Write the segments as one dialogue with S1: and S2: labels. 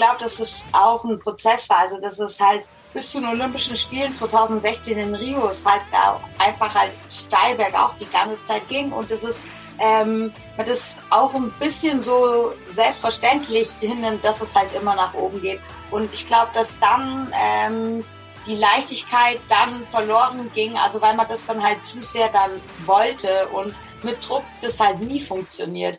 S1: glaube, dass es auch ein Prozess war. Also dass es halt bis zu den Olympischen Spielen 2016 in Rio es halt einfach halt steil bergauf die ganze Zeit ging und es ist ähm, man das auch ein bisschen so selbstverständlich hinnimmt, dass es halt immer nach oben geht. Und ich glaube, dass dann ähm, die Leichtigkeit dann verloren ging, also weil man das dann halt zu sehr dann wollte und mit Druck das halt nie funktioniert.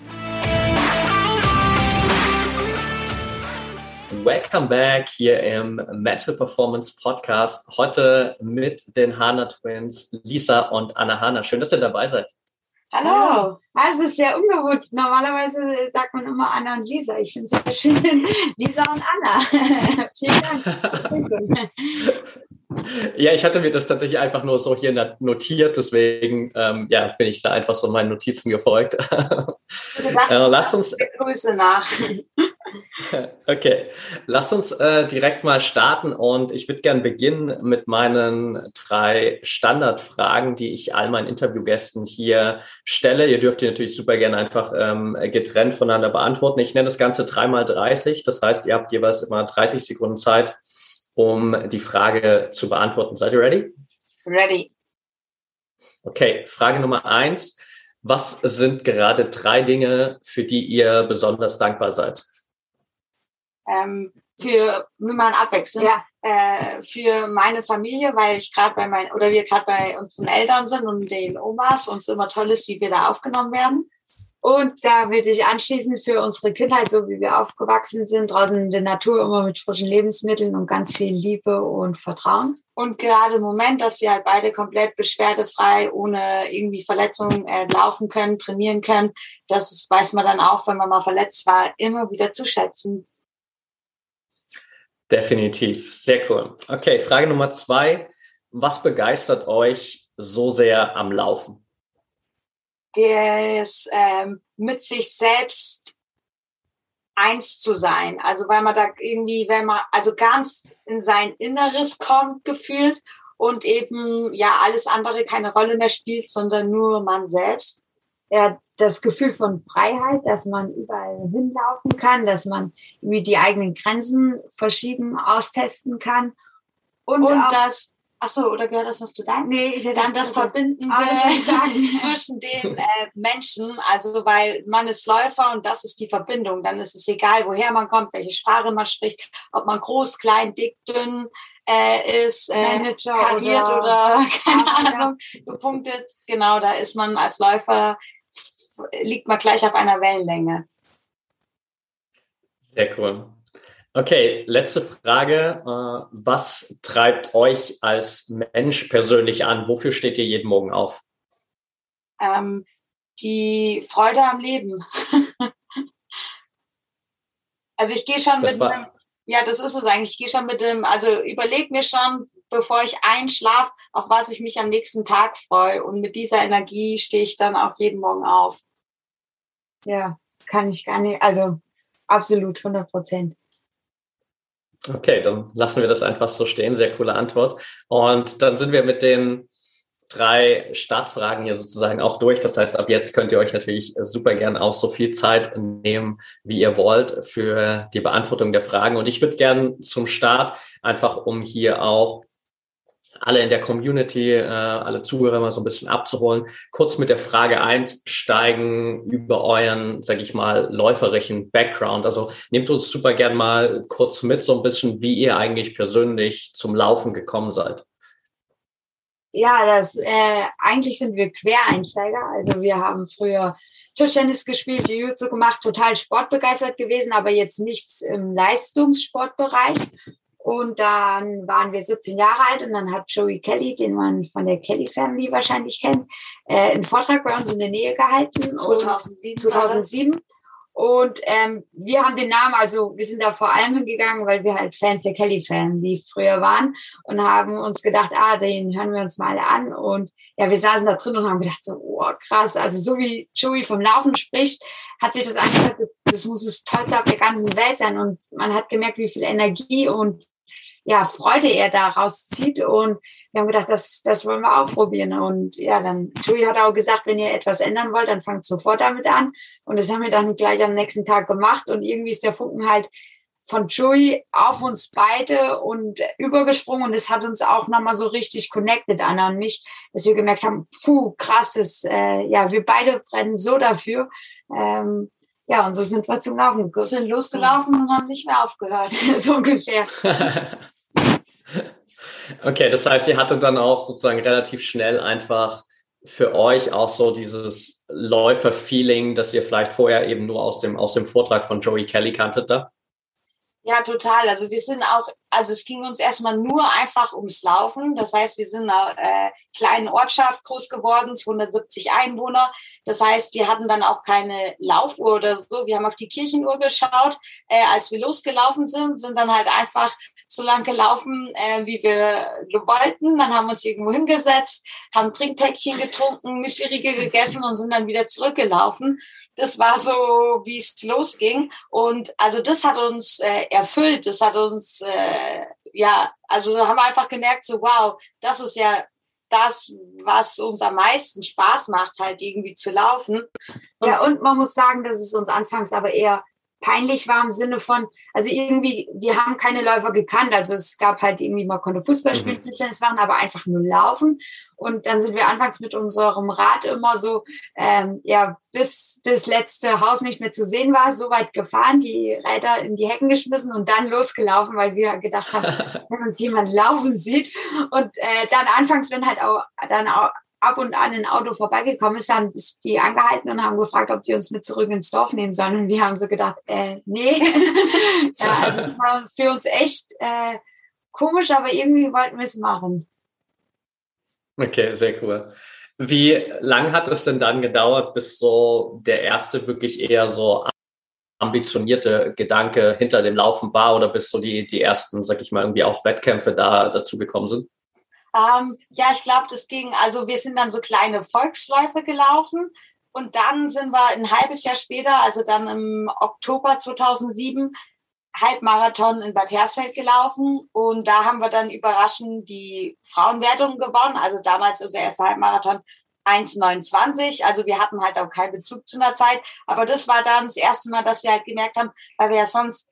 S2: Welcome back hier im Mental Performance Podcast. Heute mit den Hana Twins, Lisa und Anna Hana. Schön, dass ihr dabei seid.
S1: Hallo. Also es ist sehr ungewohnt. Normalerweise sagt man immer Anna und Lisa. Ich finde es sehr schön. Lisa und Anna. Vielen
S2: Dank. Ja, ich hatte mir das tatsächlich einfach nur so hier notiert, deswegen ähm, ja, bin ich da einfach so meinen Notizen gefolgt.
S1: äh, lasst uns Grüße nach.
S2: Okay, lass uns äh, direkt mal starten und ich würde gerne beginnen mit meinen drei Standardfragen, die ich all meinen Interviewgästen hier stelle. Ihr dürft die natürlich super gerne einfach ähm, getrennt voneinander beantworten. Ich nenne das Ganze dreimal 30, das heißt, ihr habt jeweils immer 30 Sekunden Zeit, um die Frage zu beantworten. Seid ihr ready?
S1: Ready.
S2: Okay, Frage Nummer eins. Was sind gerade drei Dinge, für die ihr besonders dankbar seid?
S1: Ähm, für, wir machen abwechseln, ja. äh, für meine Familie, weil ich gerade bei meinen, oder wir gerade bei unseren Eltern sind und den Omas und es immer toll ist, wie wir da aufgenommen werden. Und da würde ich anschließen für unsere Kindheit, so wie wir aufgewachsen sind, draußen in der Natur immer mit frischen Lebensmitteln und ganz viel Liebe und Vertrauen. Und gerade im Moment, dass wir halt beide komplett beschwerdefrei, ohne irgendwie Verletzungen äh, laufen können, trainieren können, das weiß man dann auch, wenn man mal verletzt war, immer wieder zu schätzen.
S2: Definitiv, sehr cool. Okay, Frage Nummer zwei. Was begeistert euch so sehr am Laufen?
S1: Das ähm, mit sich selbst eins zu sein. Also weil man da irgendwie, wenn man also ganz in sein Inneres kommt, gefühlt und eben ja alles andere keine Rolle mehr spielt, sondern nur man selbst ja, das Gefühl von Freiheit, dass man überall hinlaufen kann, dass man irgendwie die eigenen Grenzen verschieben, austesten kann. Und, und das, ach so, oder gehört das noch zu deinem? Nee, ich hätte dann das Verbindende zwischen den äh, Menschen, also weil man ist Läufer und das ist die Verbindung. Dann ist es egal, woher man kommt, welche Sprache man spricht, ob man groß, klein, dick, dünn, äh, ist äh, Manager kariert oder, oder keine Ahnung, gepunktet. Genau, da ist man als Läufer liegt man gleich auf einer Wellenlänge.
S2: Sehr cool. Okay, letzte Frage. Äh, was treibt euch als Mensch persönlich an? Wofür steht ihr jeden Morgen auf?
S1: Ähm, die Freude am Leben. also ich gehe schon das mit einem, ja, das ist es eigentlich. Ich gehe schon mit dem, also überleg mir schon, bevor ich einschlafe, auf was ich mich am nächsten Tag freue. Und mit dieser Energie stehe ich dann auch jeden Morgen auf. Ja, kann ich gar nicht, also absolut 100 Prozent.
S2: Okay, dann lassen wir das einfach so stehen. Sehr coole Antwort. Und dann sind wir mit den drei Startfragen hier sozusagen auch durch. Das heißt, ab jetzt könnt ihr euch natürlich super gern auch so viel Zeit nehmen, wie ihr wollt, für die Beantwortung der Fragen. Und ich würde gern zum Start einfach, um hier auch alle in der Community, äh, alle Zuhörer mal so ein bisschen abzuholen, kurz mit der Frage einsteigen über euren, sag ich mal, läuferischen Background. Also nehmt uns super gern mal kurz mit, so ein bisschen, wie ihr eigentlich persönlich zum Laufen gekommen seid.
S1: Ja, das äh, eigentlich sind wir Quereinsteiger. Also wir haben früher Tischtennis gespielt, Jiu-Jitsu gemacht, total sportbegeistert gewesen, aber jetzt nichts im Leistungssportbereich. Und dann waren wir 17 Jahre alt und dann hat Joey Kelly, den man von der Kelly Family wahrscheinlich kennt, äh, einen Vortrag bei uns in der Nähe gehalten. 2007. 2007. Und ähm, wir haben den Namen, also wir sind da vor allem hingegangen, weil wir halt Fans der Kelly-Fan, früher waren und haben uns gedacht, ah, den hören wir uns mal an. Und ja, wir saßen da drin und haben gedacht, so, oh, krass, also so wie Joey vom Laufen spricht, hat sich das angehört, das, das muss das Tollste auf der ganzen Welt sein. Und man hat gemerkt, wie viel Energie und ja, Freude er daraus zieht. Und wir haben gedacht, das, das wollen wir auch probieren. Und ja, dann, Joey hat auch gesagt, wenn ihr etwas ändern wollt, dann fangt sofort damit an. Und das haben wir dann gleich am nächsten Tag gemacht. Und irgendwie ist der Funken halt von Joey auf uns beide und übergesprungen. Und es hat uns auch nochmal so richtig connected, Anna und mich, dass wir gemerkt haben, puh, krasses, äh, ja, wir beide brennen so dafür. Ähm, ja, und so sind wir zum Laufen. Wir sind losgelaufen und haben nicht mehr aufgehört, so ungefähr.
S2: okay, das heißt, ihr hattet dann auch sozusagen relativ schnell einfach für euch auch so dieses Läufer-Feeling, das ihr vielleicht vorher eben nur aus dem, aus dem Vortrag von Joey Kelly kanntet da?
S1: Ja, total. Also wir sind auch, also es ging uns erstmal nur einfach ums Laufen. Das heißt, wir sind in einer äh, kleinen Ortschaft groß geworden, 270 Einwohner. Das heißt, wir hatten dann auch keine Laufuhr oder so. Wir haben auf die Kirchenuhr geschaut, äh, als wir losgelaufen sind, sind dann halt einfach so lang gelaufen, äh, wie wir wollten. Dann haben wir uns irgendwo hingesetzt, haben Trinkpäckchen getrunken, Müsliriegel gegessen und sind dann wieder zurückgelaufen. Das war so, wie es losging. Und also das hat uns äh, erfüllt. Das hat uns, äh, ja, also haben wir einfach gemerkt, so wow, das ist ja das, was uns am meisten Spaß macht, halt irgendwie zu laufen. Ja, und man muss sagen, dass es uns anfangs aber eher peinlich war im Sinne von, also irgendwie, wir haben keine Läufer gekannt. Also es gab halt irgendwie, man konnte Fußball spielen, mhm. Tischtennis machen, aber einfach nur laufen. Und dann sind wir anfangs mit unserem Rad immer so, ähm, ja, bis das letzte Haus nicht mehr zu sehen war, so weit gefahren, die Räder in die Hecken geschmissen und dann losgelaufen, weil wir gedacht haben, wenn uns jemand laufen sieht. Und äh, dann anfangs, wenn halt auch dann auch ab und an ein Auto vorbeigekommen ist, haben die angehalten und haben gefragt, ob sie uns mit zurück ins Dorf nehmen sollen. Und wir haben so gedacht, äh, nee. ja, also es war für uns echt äh, komisch, aber irgendwie wollten wir es machen.
S2: Okay, sehr cool. Wie lang hat es denn dann gedauert, bis so der erste wirklich eher so ambitionierte Gedanke hinter dem Laufen war oder bis so die, die ersten, sag ich mal, irgendwie auch Wettkämpfe da dazu gekommen sind?
S1: Ähm, ja, ich glaube, das ging, also wir sind dann so kleine Volksläufe gelaufen und dann sind wir ein halbes Jahr später, also dann im Oktober 2007, Halbmarathon in Bad Hersfeld gelaufen und da haben wir dann überraschend die Frauenwertung gewonnen. Also damals unser erster Halbmarathon 1,29. Also wir hatten halt auch keinen Bezug zu einer Zeit. Aber das war dann das erste Mal, dass wir halt gemerkt haben, weil wir ja sonst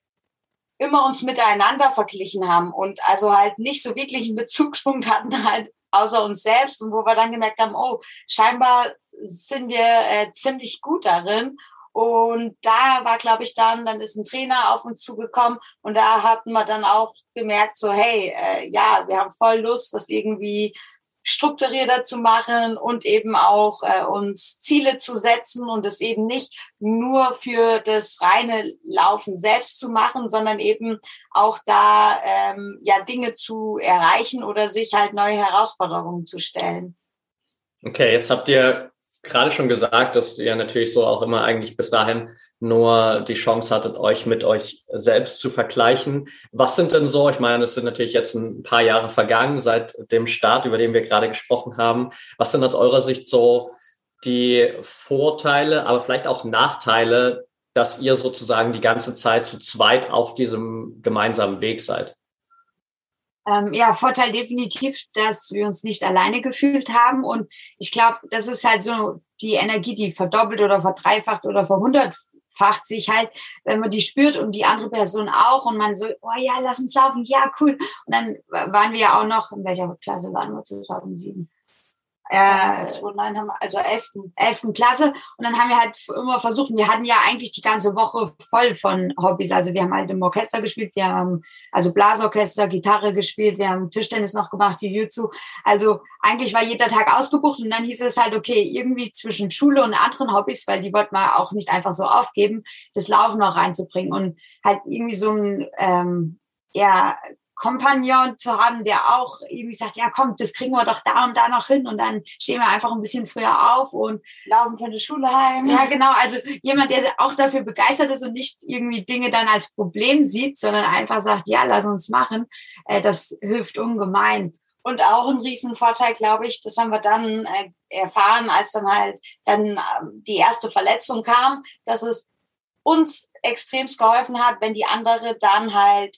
S1: immer uns miteinander verglichen haben und also halt nicht so wirklich einen Bezugspunkt hatten halt außer uns selbst und wo wir dann gemerkt haben, oh, scheinbar sind wir äh, ziemlich gut darin. Und da war, glaube ich, dann, dann ist ein Trainer auf uns zugekommen und da hatten wir dann auch gemerkt, so, hey, äh, ja, wir haben voll Lust, das irgendwie strukturierter zu machen und eben auch äh, uns Ziele zu setzen und es eben nicht nur für das reine Laufen selbst zu machen, sondern eben auch da ähm, ja Dinge zu erreichen oder sich halt neue Herausforderungen zu stellen.
S2: Okay, jetzt habt ihr gerade schon gesagt, dass ihr natürlich so auch immer eigentlich bis dahin nur die Chance hattet, euch mit euch selbst zu vergleichen. Was sind denn so, ich meine, es sind natürlich jetzt ein paar Jahre vergangen seit dem Start, über den wir gerade gesprochen haben. Was sind aus eurer Sicht so die Vorteile, aber vielleicht auch Nachteile, dass ihr sozusagen die ganze Zeit zu zweit auf diesem gemeinsamen Weg seid?
S1: Ähm, ja, Vorteil definitiv, dass wir uns nicht alleine gefühlt haben. Und ich glaube, das ist halt so die Energie, die verdoppelt oder verdreifacht oder verhundertfacht sich halt, wenn man die spürt und die andere Person auch und man so, oh ja, lass uns laufen, ja, cool. Und dann waren wir ja auch noch, in welcher Klasse waren wir 2007? Äh, also elften, elften Klasse. Und dann haben wir halt immer versucht, wir hatten ja eigentlich die ganze Woche voll von Hobbys. Also wir haben halt im Orchester gespielt, wir haben also Blasorchester, Gitarre gespielt, wir haben Tischtennis noch gemacht, Jiu-Jitsu. Also eigentlich war jeder Tag ausgebucht und dann hieß es halt, okay, irgendwie zwischen Schule und anderen Hobbys, weil die wollten wir auch nicht einfach so aufgeben, das Laufen noch reinzubringen und halt irgendwie so ein, ähm, ja, Kompagnon zu haben, der auch irgendwie sagt, ja komm, das kriegen wir doch da und da noch hin und dann stehen wir einfach ein bisschen früher auf und laufen von der Schule heim. Ja, genau. Also jemand, der auch dafür begeistert ist und nicht irgendwie Dinge dann als Problem sieht, sondern einfach sagt, ja, lass uns machen. Äh, das hilft ungemein. Und auch ein Riesenvorteil, glaube ich, das haben wir dann äh, erfahren, als dann halt dann ähm, die erste Verletzung kam, dass es uns extremst geholfen hat, wenn die andere dann halt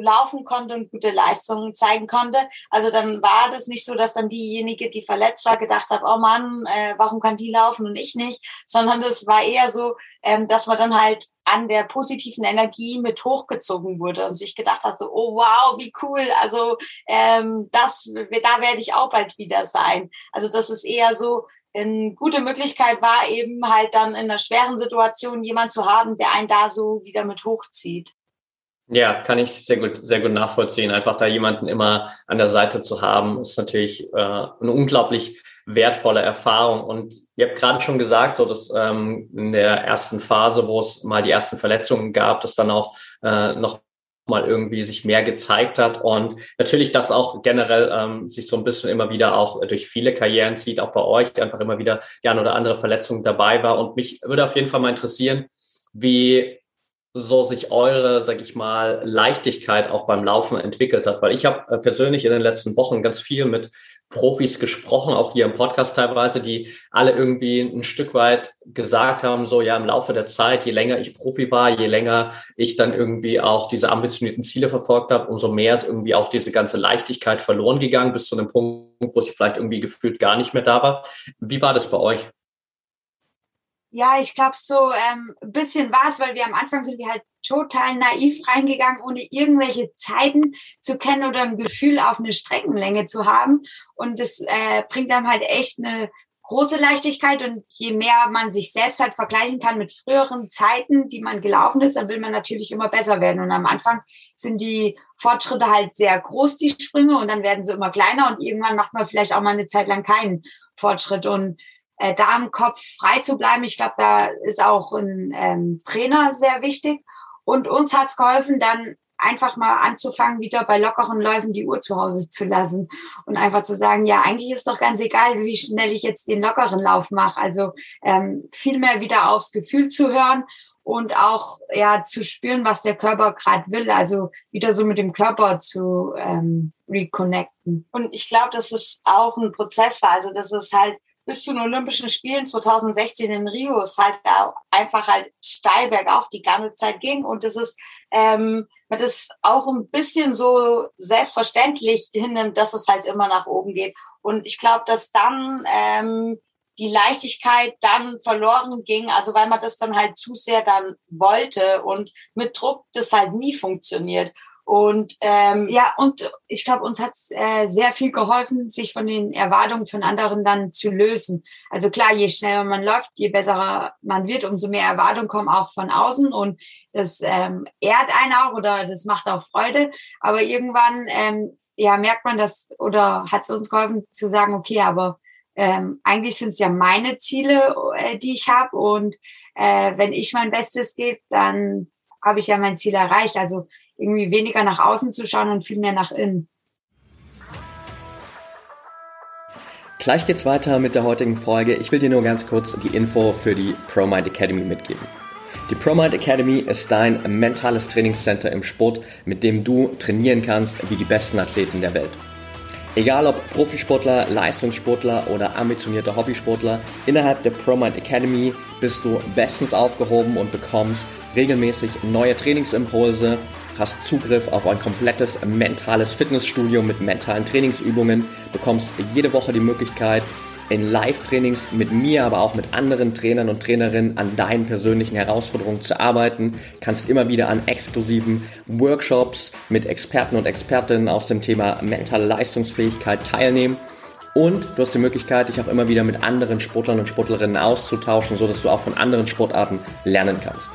S1: laufen konnte und gute Leistungen zeigen konnte. Also dann war das nicht so, dass dann diejenige, die verletzt war, gedacht hat, oh Mann, äh, warum kann die laufen und ich nicht, sondern das war eher so, ähm, dass man dann halt an der positiven Energie mit hochgezogen wurde und sich gedacht hat, so, oh wow, wie cool, also ähm, das, da werde ich auch bald wieder sein. Also das ist eher so, eine gute Möglichkeit war eben halt dann in einer schweren Situation jemand zu haben, der einen da so wieder mit hochzieht.
S2: Ja, kann ich sehr gut, sehr gut nachvollziehen. Einfach da jemanden immer an der Seite zu haben, ist natürlich äh, eine unglaublich wertvolle Erfahrung. Und ihr habt gerade schon gesagt, so dass ähm, in der ersten Phase, wo es mal die ersten Verletzungen gab, dass dann auch äh, noch mal irgendwie sich mehr gezeigt hat und natürlich das auch generell ähm, sich so ein bisschen immer wieder auch durch viele Karrieren zieht, auch bei euch einfach immer wieder die eine oder andere Verletzung dabei war und mich würde auf jeden Fall mal interessieren, wie so sich eure, sag ich mal, Leichtigkeit auch beim Laufen entwickelt hat. Weil ich habe äh, persönlich in den letzten Wochen ganz viel mit Profis gesprochen, auch hier im Podcast teilweise, die alle irgendwie ein Stück weit gesagt haben, so ja, im Laufe der Zeit, je länger ich Profi war, je länger ich dann irgendwie auch diese ambitionierten Ziele verfolgt habe, umso mehr ist irgendwie auch diese ganze Leichtigkeit verloren gegangen, bis zu einem Punkt, wo sie vielleicht irgendwie gefühlt gar nicht mehr da war. Wie war das bei euch?
S1: Ja, ich glaube, so ähm, bisschen war es, weil wir am Anfang sind wir halt total naiv reingegangen, ohne irgendwelche Zeiten zu kennen oder ein Gefühl auf eine Streckenlänge zu haben. Und das äh, bringt dann halt echt eine große Leichtigkeit. Und je mehr man sich selbst halt vergleichen kann mit früheren Zeiten, die man gelaufen ist, dann will man natürlich immer besser werden. Und am Anfang sind die Fortschritte halt sehr groß, die Sprünge, und dann werden sie immer kleiner und irgendwann macht man vielleicht auch mal eine Zeit lang keinen Fortschritt. Und äh, da im Kopf frei zu bleiben. Ich glaube, da ist auch ein ähm, Trainer sehr wichtig. Und uns hat's geholfen, dann einfach mal anzufangen, wieder bei lockeren Läufen die Uhr zu Hause zu lassen und einfach zu sagen, ja, eigentlich ist doch ganz egal, wie schnell ich jetzt den lockeren Lauf mache. Also ähm, viel mehr wieder aufs Gefühl zu hören und auch ja zu spüren, was der Körper gerade will. Also wieder so mit dem Körper zu ähm, reconnecten. Und ich glaube, dass es auch ein Prozess war. Also dass es halt bis zu den Olympischen Spielen 2016 in Rio es halt einfach halt steil bergauf die ganze Zeit ging und es ist ähm, man das auch ein bisschen so selbstverständlich hinnimmt, dass es halt immer nach oben geht und ich glaube, dass dann ähm, die Leichtigkeit dann verloren ging, also weil man das dann halt zu sehr dann wollte und mit Druck das halt nie funktioniert. Und ähm, ja, und ich glaube, uns hat es äh, sehr viel geholfen, sich von den Erwartungen von anderen dann zu lösen. Also klar, je schneller man läuft, je besser man wird, umso mehr Erwartungen kommen auch von außen und das ähm, ehrt einen auch oder das macht auch Freude. Aber irgendwann ähm, ja merkt man das oder hat es uns geholfen zu sagen, okay, aber ähm, eigentlich sind es ja meine Ziele, äh, die ich habe und äh, wenn ich mein Bestes gebe, dann habe ich ja mein Ziel erreicht. Also irgendwie weniger nach außen zu schauen und viel mehr nach innen.
S2: Gleich geht's weiter mit der heutigen Folge. Ich will dir nur ganz kurz die Info für die ProMind Academy mitgeben. Die ProMind Academy ist dein mentales Trainingscenter im Sport, mit dem du trainieren kannst wie die besten Athleten der Welt. Egal ob Profisportler, Leistungssportler oder ambitionierter Hobbysportler, innerhalb der ProMind Academy bist du bestens aufgehoben und bekommst regelmäßig neue Trainingsimpulse, hast Zugriff auf ein komplettes mentales Fitnessstudio mit mentalen Trainingsübungen, bekommst jede Woche die Möglichkeit, in Live-Trainings mit mir, aber auch mit anderen Trainern und Trainerinnen an deinen persönlichen Herausforderungen zu arbeiten, kannst immer wieder an exklusiven Workshops mit Experten und Expertinnen aus dem Thema mentale Leistungsfähigkeit teilnehmen und du hast die Möglichkeit, dich auch immer wieder mit anderen Sportlern und Sportlerinnen auszutauschen, sodass du auch von anderen Sportarten lernen kannst.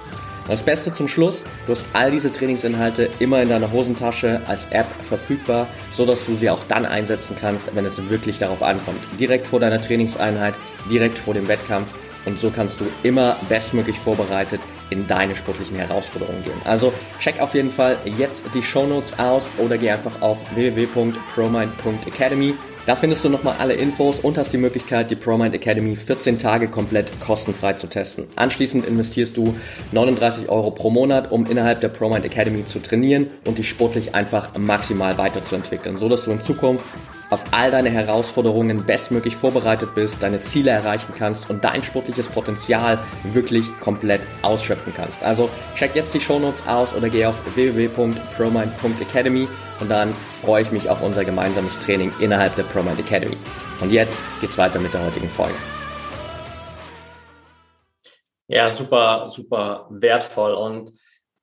S2: Das Beste zum Schluss, du hast all diese Trainingsinhalte immer in deiner Hosentasche als App verfügbar, so dass du sie auch dann einsetzen kannst, wenn es wirklich darauf ankommt. Direkt vor deiner Trainingseinheit, direkt vor dem Wettkampf und so kannst du immer bestmöglich vorbereitet in deine sportlichen Herausforderungen gehen. Also check auf jeden Fall jetzt die Show Notes aus oder geh einfach auf www.promind.academy. Da findest du nochmal alle Infos und hast die Möglichkeit, die ProMind Academy 14 Tage komplett kostenfrei zu testen. Anschließend investierst du 39 Euro pro Monat, um innerhalb der ProMind Academy zu trainieren und dich sportlich einfach maximal weiterzuentwickeln, so dass du in Zukunft auf all deine Herausforderungen bestmöglich vorbereitet bist, deine Ziele erreichen kannst und dein sportliches Potenzial wirklich komplett ausschöpfen kannst. Also check jetzt die Shownotes aus oder geh auf www.promind.academy und dann freue ich mich auf unser gemeinsames Training innerhalb der ProMind Academy. Und jetzt geht's weiter mit der heutigen Folge. Ja, super, super wertvoll. Und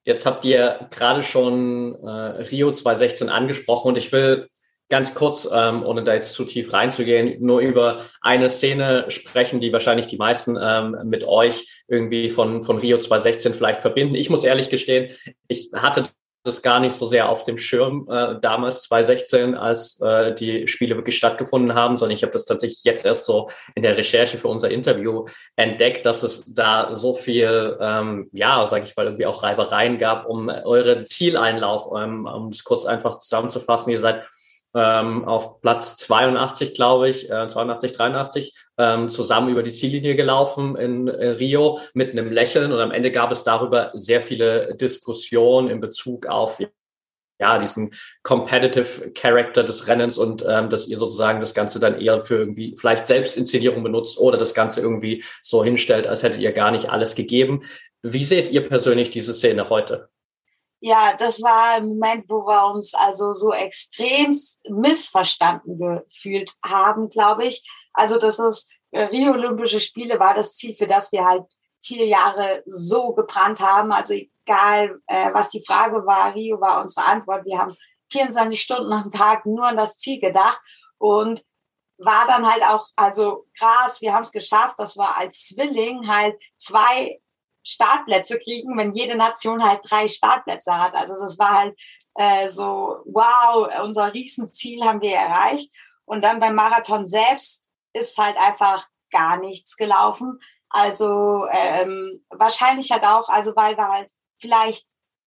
S2: jetzt habt ihr gerade schon äh, Rio 2016 angesprochen und ich will ganz kurz, ähm, ohne da jetzt zu tief reinzugehen, nur über eine Szene sprechen, die wahrscheinlich die meisten ähm, mit euch irgendwie von, von Rio 2016 vielleicht verbinden. Ich muss ehrlich gestehen, ich hatte das gar nicht so sehr auf dem Schirm äh, damals 2016, als äh, die Spiele wirklich stattgefunden haben, sondern ich habe das tatsächlich jetzt erst so in der Recherche für unser Interview entdeckt, dass es da so viel, ähm, ja, sage ich mal, irgendwie auch Reibereien gab um euren Zieleinlauf, um, um es kurz einfach zusammenzufassen. Ihr seid ähm, auf Platz 82, glaube ich, äh, 82, 83, ähm, zusammen über die Ziellinie gelaufen in, in Rio mit einem Lächeln und am Ende gab es darüber sehr viele Diskussionen in Bezug auf ja, diesen competitive Character des Rennens und ähm, dass ihr sozusagen das Ganze dann eher für irgendwie vielleicht Selbstinszenierung benutzt oder das Ganze irgendwie so hinstellt, als hättet ihr gar nicht alles gegeben. Wie seht ihr persönlich diese Szene heute?
S1: Ja, das war ein Moment, wo wir uns also so extrem missverstanden gefühlt haben, glaube ich. Also das ist äh, Rio Olympische Spiele war das Ziel, für das wir halt vier Jahre so gebrannt haben. Also egal, äh, was die Frage war, Rio war unsere Antwort. Wir haben 24 Stunden am Tag nur an das Ziel gedacht und war dann halt auch, also krass, wir haben es geschafft, dass wir als Zwilling halt zwei Startplätze kriegen, wenn jede Nation halt drei Startplätze hat. Also das war halt äh, so, wow, unser Riesenziel haben wir erreicht. Und dann beim Marathon selbst ist halt einfach gar nichts gelaufen. Also ähm, wahrscheinlich hat auch, also weil wir halt vielleicht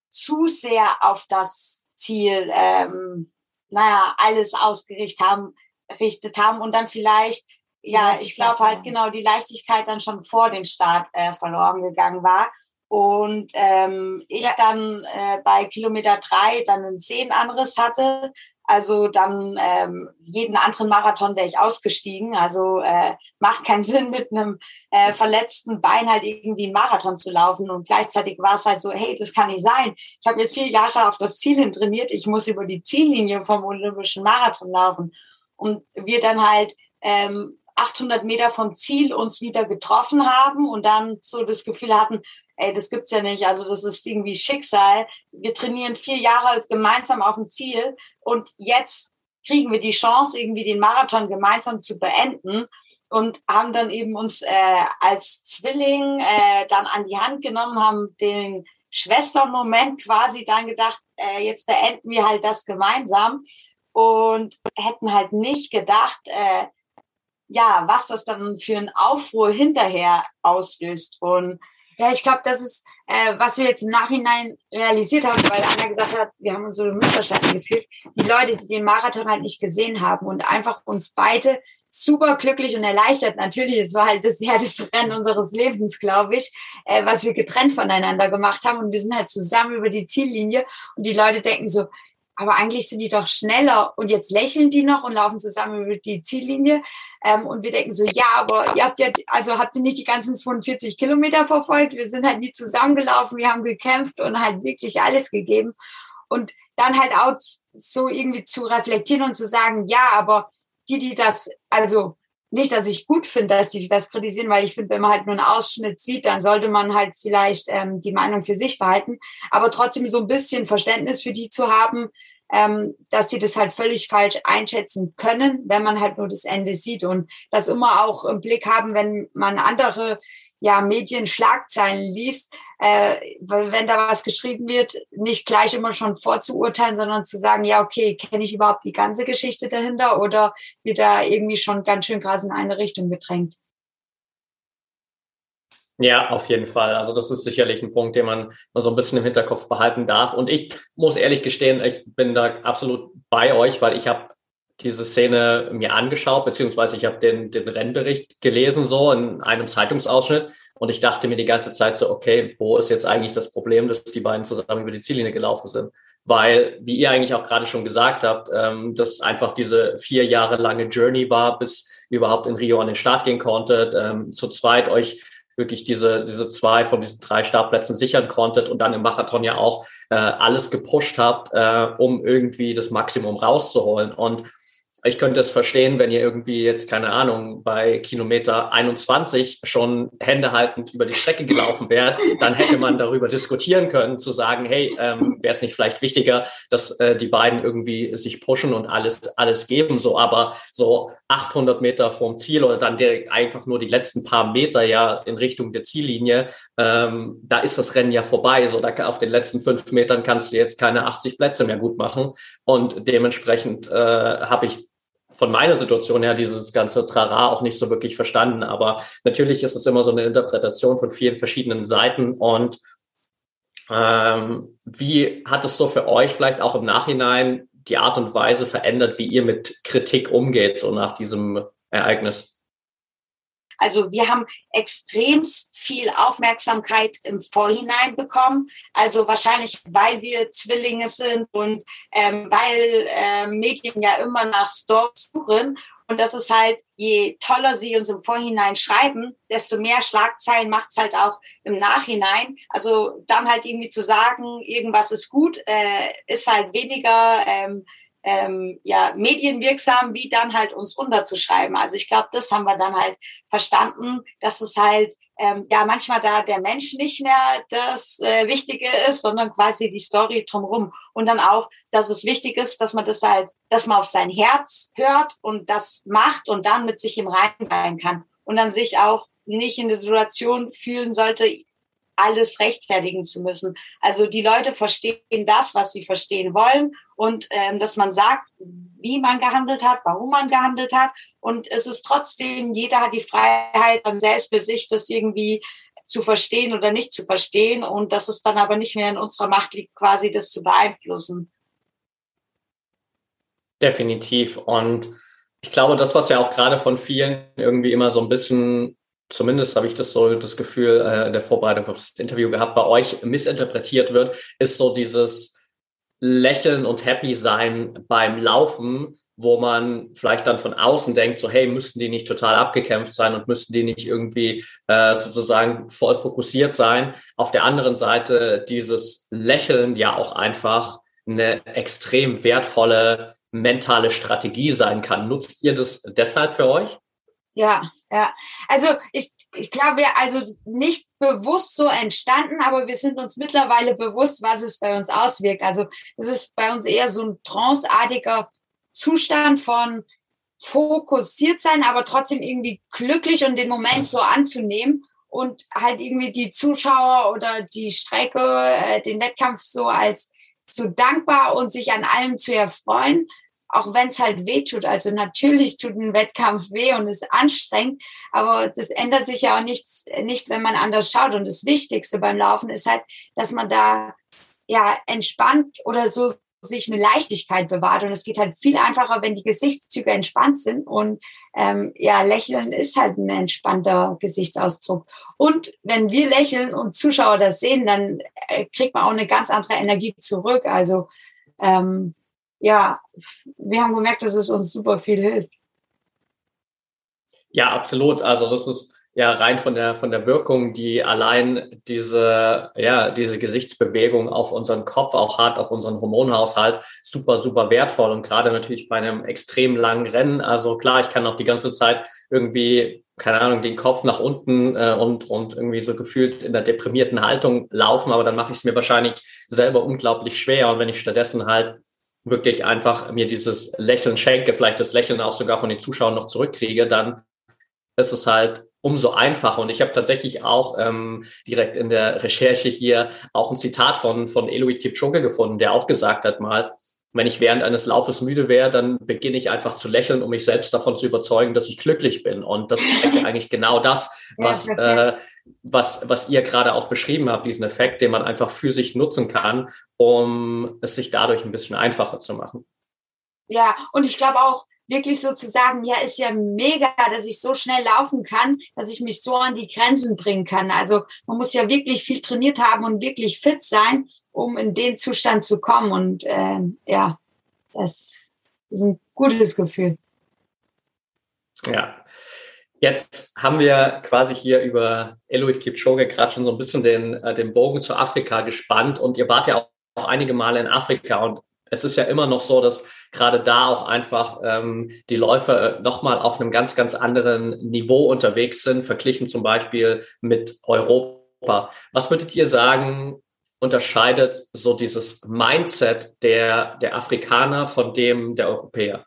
S1: zu sehr auf das Ziel, ähm, naja, alles ausgerichtet haben, richtet haben und dann vielleicht ja, ich glaube halt genau die Leichtigkeit dann schon vor dem Start äh, verloren gegangen war. Und ähm, ich ja. dann äh, bei Kilometer drei dann einen Sehnenanriss hatte. Also dann ähm, jeden anderen Marathon wäre ich ausgestiegen. Also äh, macht keinen Sinn, mit einem äh, verletzten Bein halt irgendwie einen Marathon zu laufen. Und gleichzeitig war es halt so, hey, das kann nicht sein. Ich habe jetzt vier Jahre auf das Ziel hin trainiert. Ich muss über die Ziellinie vom Olympischen Marathon laufen. Und wir dann halt ähm, 800 Meter vom Ziel uns wieder getroffen haben und dann so das Gefühl hatten, ey, das gibt's ja nicht. Also das ist irgendwie Schicksal. Wir trainieren vier Jahre gemeinsam auf dem Ziel und jetzt kriegen wir die Chance, irgendwie den Marathon gemeinsam zu beenden und haben dann eben uns äh, als Zwilling äh, dann an die Hand genommen, haben den Schwestermoment quasi dann gedacht, äh, jetzt beenden wir halt das gemeinsam und hätten halt nicht gedacht, äh, ja, was das dann für einen Aufruhr hinterher auslöst. Und ja, ich glaube, das ist, äh, was wir jetzt im Nachhinein realisiert haben, weil Anna gesagt hat, wir haben uns so missverstanden gefühlt. Die Leute, die den Marathon halt nicht gesehen haben und einfach uns beide super glücklich und erleichtert. Natürlich, es war halt das härteste Rennen unseres Lebens, glaube ich, äh, was wir getrennt voneinander gemacht haben. Und wir sind halt zusammen über die Ziellinie und die Leute denken so, aber eigentlich sind die doch schneller und jetzt lächeln die noch und laufen zusammen über die Ziellinie. Ähm, und wir denken so, ja, aber ihr habt ja, also habt ihr nicht die ganzen 42 Kilometer verfolgt? Wir sind halt nie zusammengelaufen, wir haben gekämpft und halt wirklich alles gegeben. Und dann halt auch so irgendwie zu reflektieren und zu sagen, ja, aber die, die das, also nicht, dass ich gut finde, dass die das kritisieren, weil ich finde, wenn man halt nur einen Ausschnitt sieht, dann sollte man halt vielleicht ähm, die Meinung für sich behalten, aber trotzdem so ein bisschen Verständnis für die zu haben, ähm, dass sie das halt völlig falsch einschätzen können, wenn man halt nur das Ende sieht. Und das immer auch im Blick haben, wenn man andere ja, Medienschlagzeilen liest, äh, wenn da was geschrieben wird, nicht gleich immer schon vorzuurteilen, sondern zu sagen, ja, okay, kenne ich überhaupt die ganze Geschichte dahinter oder wird da irgendwie schon ganz schön krass in eine Richtung gedrängt?
S2: Ja, auf jeden Fall. Also das ist sicherlich ein Punkt, den man mal so ein bisschen im Hinterkopf behalten darf. Und ich muss ehrlich gestehen, ich bin da absolut bei euch, weil ich habe diese Szene mir angeschaut, beziehungsweise ich habe den, den Rennbericht gelesen, so in einem Zeitungsausschnitt. Und ich dachte mir die ganze Zeit so, okay, wo ist jetzt eigentlich das Problem, dass die beiden zusammen über die Ziellinie gelaufen sind? Weil, wie ihr eigentlich auch gerade schon gesagt habt, ähm, dass einfach diese vier Jahre lange Journey war, bis ihr überhaupt in Rio an den Start gehen konntet, ähm, zu zweit euch wirklich diese, diese zwei von diesen drei Startplätzen sichern konntet und dann im Marathon ja auch äh, alles gepusht habt, äh, um irgendwie das Maximum rauszuholen. Und ich könnte es verstehen, wenn ihr irgendwie jetzt, keine Ahnung, bei Kilometer 21 schon händehaltend über die Strecke gelaufen wärt, dann hätte man darüber diskutieren können, zu sagen, hey, ähm, wäre es nicht vielleicht wichtiger, dass äh, die beiden irgendwie sich pushen und alles, alles geben, so, aber so 800 Meter vom Ziel oder dann der, einfach nur die letzten paar Meter ja in Richtung der Ziellinie, ähm, da ist das Rennen ja vorbei, so, da auf den letzten fünf Metern kannst du jetzt keine 80 Plätze mehr gut machen. Und dementsprechend äh, habe ich von meiner Situation her dieses ganze Trara auch nicht so wirklich verstanden. Aber natürlich ist es immer so eine Interpretation von vielen verschiedenen Seiten. Und ähm, wie hat es so für euch vielleicht auch im Nachhinein die Art und Weise verändert, wie ihr mit Kritik umgeht, so nach diesem Ereignis?
S1: Also wir haben extremst viel Aufmerksamkeit im Vorhinein bekommen. Also wahrscheinlich, weil wir Zwillinge sind und ähm, weil äh, Medien ja immer nach Stories suchen. Und das ist halt, je toller sie uns im Vorhinein schreiben, desto mehr Schlagzeilen macht es halt auch im Nachhinein. Also dann halt irgendwie zu sagen, irgendwas ist gut, äh, ist halt weniger ähm, ähm, ja, medienwirksam, wie dann halt uns runterzuschreiben. Also ich glaube, das haben wir dann halt verstanden, dass es halt ähm, ja manchmal da der Mensch nicht mehr das äh, Wichtige ist, sondern quasi die Story drumherum. Und dann auch, dass es wichtig ist, dass man das halt, dass man auf sein Herz hört und das macht und dann mit sich im Reinen sein kann. Und dann sich auch nicht in der Situation fühlen sollte, alles rechtfertigen zu müssen. Also die Leute verstehen das, was sie verstehen wollen und ähm, dass man sagt, wie man gehandelt hat, warum man gehandelt hat und es ist trotzdem, jeder hat die Freiheit dann selbst für sich, das irgendwie zu verstehen oder nicht zu verstehen und dass es dann aber nicht mehr in unserer Macht liegt, quasi das zu beeinflussen.
S2: Definitiv und ich glaube, das, was ja auch gerade von vielen irgendwie immer so ein bisschen zumindest habe ich das so das Gefühl äh, in der Vorbereitung auf das Interview gehabt, bei euch missinterpretiert wird, ist so dieses Lächeln und Happy sein beim Laufen, wo man vielleicht dann von außen denkt, so hey, müssten die nicht total abgekämpft sein und müssten die nicht irgendwie äh, sozusagen voll fokussiert sein. Auf der anderen Seite dieses Lächeln ja auch einfach eine extrem wertvolle mentale Strategie sein kann. Nutzt ihr das deshalb für euch?
S1: Ja, ja. Also ich, ich glaube, also nicht bewusst so entstanden, aber wir sind uns mittlerweile bewusst, was es bei uns auswirkt. Also es ist bei uns eher so ein tranceartiger Zustand von fokussiert sein, aber trotzdem irgendwie glücklich und den Moment so anzunehmen und halt irgendwie die Zuschauer oder die Strecke, äh, den Wettkampf so als so dankbar und sich an allem zu erfreuen auch wenn es halt weh tut. Also natürlich tut ein Wettkampf weh und ist anstrengend, aber das ändert sich ja auch nichts, nicht, wenn man anders schaut. Und das Wichtigste beim Laufen ist halt, dass man da ja entspannt oder so sich eine Leichtigkeit bewahrt. Und es geht halt viel einfacher, wenn die Gesichtszüge entspannt sind. Und ähm, ja, lächeln ist halt ein entspannter Gesichtsausdruck. Und wenn wir lächeln und Zuschauer das sehen, dann äh, kriegt man auch eine ganz andere Energie zurück. Also ähm, ja, wir haben gemerkt, dass es uns super viel hilft.
S2: Ja, absolut. Also das ist ja rein von der von der Wirkung, die allein diese ja diese Gesichtsbewegung auf unseren Kopf auch hat, auf unseren Hormonhaushalt super super wertvoll und gerade natürlich bei einem extrem langen Rennen. Also klar, ich kann auch die ganze Zeit irgendwie keine Ahnung den Kopf nach unten äh, und und irgendwie so gefühlt in der deprimierten Haltung laufen, aber dann mache ich es mir wahrscheinlich selber unglaublich schwer und wenn ich stattdessen halt wirklich einfach mir dieses Lächeln schenke, vielleicht das Lächeln auch sogar von den Zuschauern noch zurückkriege, dann ist es halt umso einfacher. Und ich habe tatsächlich auch ähm, direkt in der Recherche hier auch ein Zitat von, von Eloy Kipchoge gefunden, der auch gesagt hat mal, wenn ich während eines Laufes müde wäre, dann beginne ich einfach zu lächeln, um mich selbst davon zu überzeugen, dass ich glücklich bin. Und das zeigt ja eigentlich genau das, was, äh, was, was ihr gerade auch beschrieben habt, diesen Effekt, den man einfach für sich nutzen kann, um es sich dadurch ein bisschen einfacher zu machen.
S3: Ja, und ich glaube auch, wirklich so zu sagen, ja, ist ja mega, dass ich so schnell laufen kann, dass ich mich so an die Grenzen bringen kann. Also man muss ja wirklich viel trainiert haben und wirklich fit sein, um in den Zustand zu kommen. Und äh, ja, das ist ein gutes Gefühl.
S2: Ja. Jetzt haben wir quasi hier über Eloid Kipchoge gerade schon so ein bisschen den, äh, den Bogen zu Afrika gespannt und ihr wart ja auch, auch einige Male in Afrika und es ist ja immer noch so, dass gerade da auch einfach ähm, die Läufer äh, nochmal auf einem ganz, ganz anderen Niveau unterwegs sind, verglichen zum Beispiel mit Europa. Was würdet ihr sagen, unterscheidet so dieses Mindset der, der Afrikaner von dem der Europäer?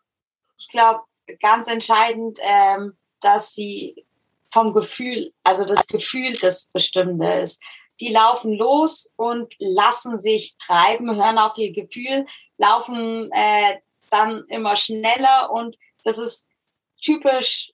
S3: Ich glaube, ganz entscheidend, ähm, dass sie vom Gefühl, also das Gefühl das Bestimmte ist. Die laufen los und lassen sich treiben, hören auf ihr Gefühl, laufen äh, dann immer schneller und das ist typisch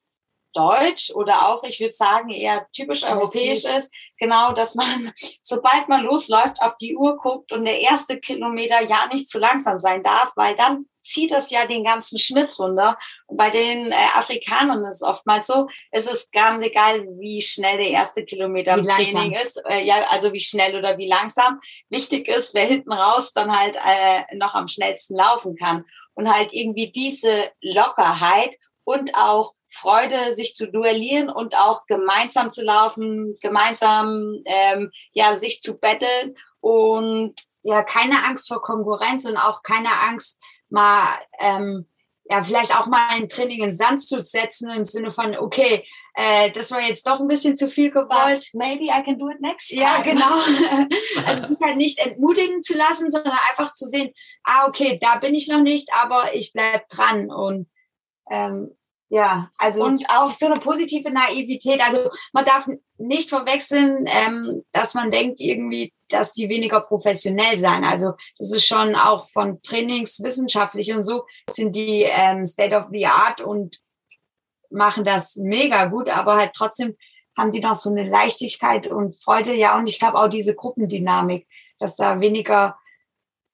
S3: deutsch oder auch, ich würde sagen, eher typisch europäisch ist, genau, dass man, sobald man losläuft, auf die Uhr guckt und der erste Kilometer ja nicht zu langsam sein darf, weil dann zieht es ja den ganzen Schnitt runter. Und bei den äh, Afrikanern ist es oftmals so, es ist ganz egal, wie schnell der erste Kilometer im Training ist, äh, ja, also wie schnell oder wie langsam. Wichtig ist, wer hinten raus dann halt äh, noch am schnellsten laufen kann. Und halt irgendwie diese Lockerheit und auch Freude, sich zu duellieren und auch gemeinsam zu laufen, gemeinsam ähm, ja sich zu betteln und ja keine Angst vor Konkurrenz und auch keine Angst mal ähm, ja vielleicht auch mal ein Training in Sand zu setzen im Sinne von okay äh, das war jetzt doch ein bisschen zu viel gewollt.
S1: But maybe I can do it next time.
S3: Ja, genau. also sich halt nicht entmutigen zu lassen, sondern einfach zu sehen, ah, okay, da bin ich noch nicht, aber ich bleib dran. Und ähm, ja, also und auch so eine positive Naivität. Also man darf nicht verwechseln, ähm, dass man denkt irgendwie, dass die weniger professionell sein. Also das ist schon auch von Trainingswissenschaftlich und so sind die ähm, State of the Art und machen das mega gut, aber halt trotzdem haben die noch so eine Leichtigkeit und Freude. Ja, und ich glaube auch diese Gruppendynamik, dass da weniger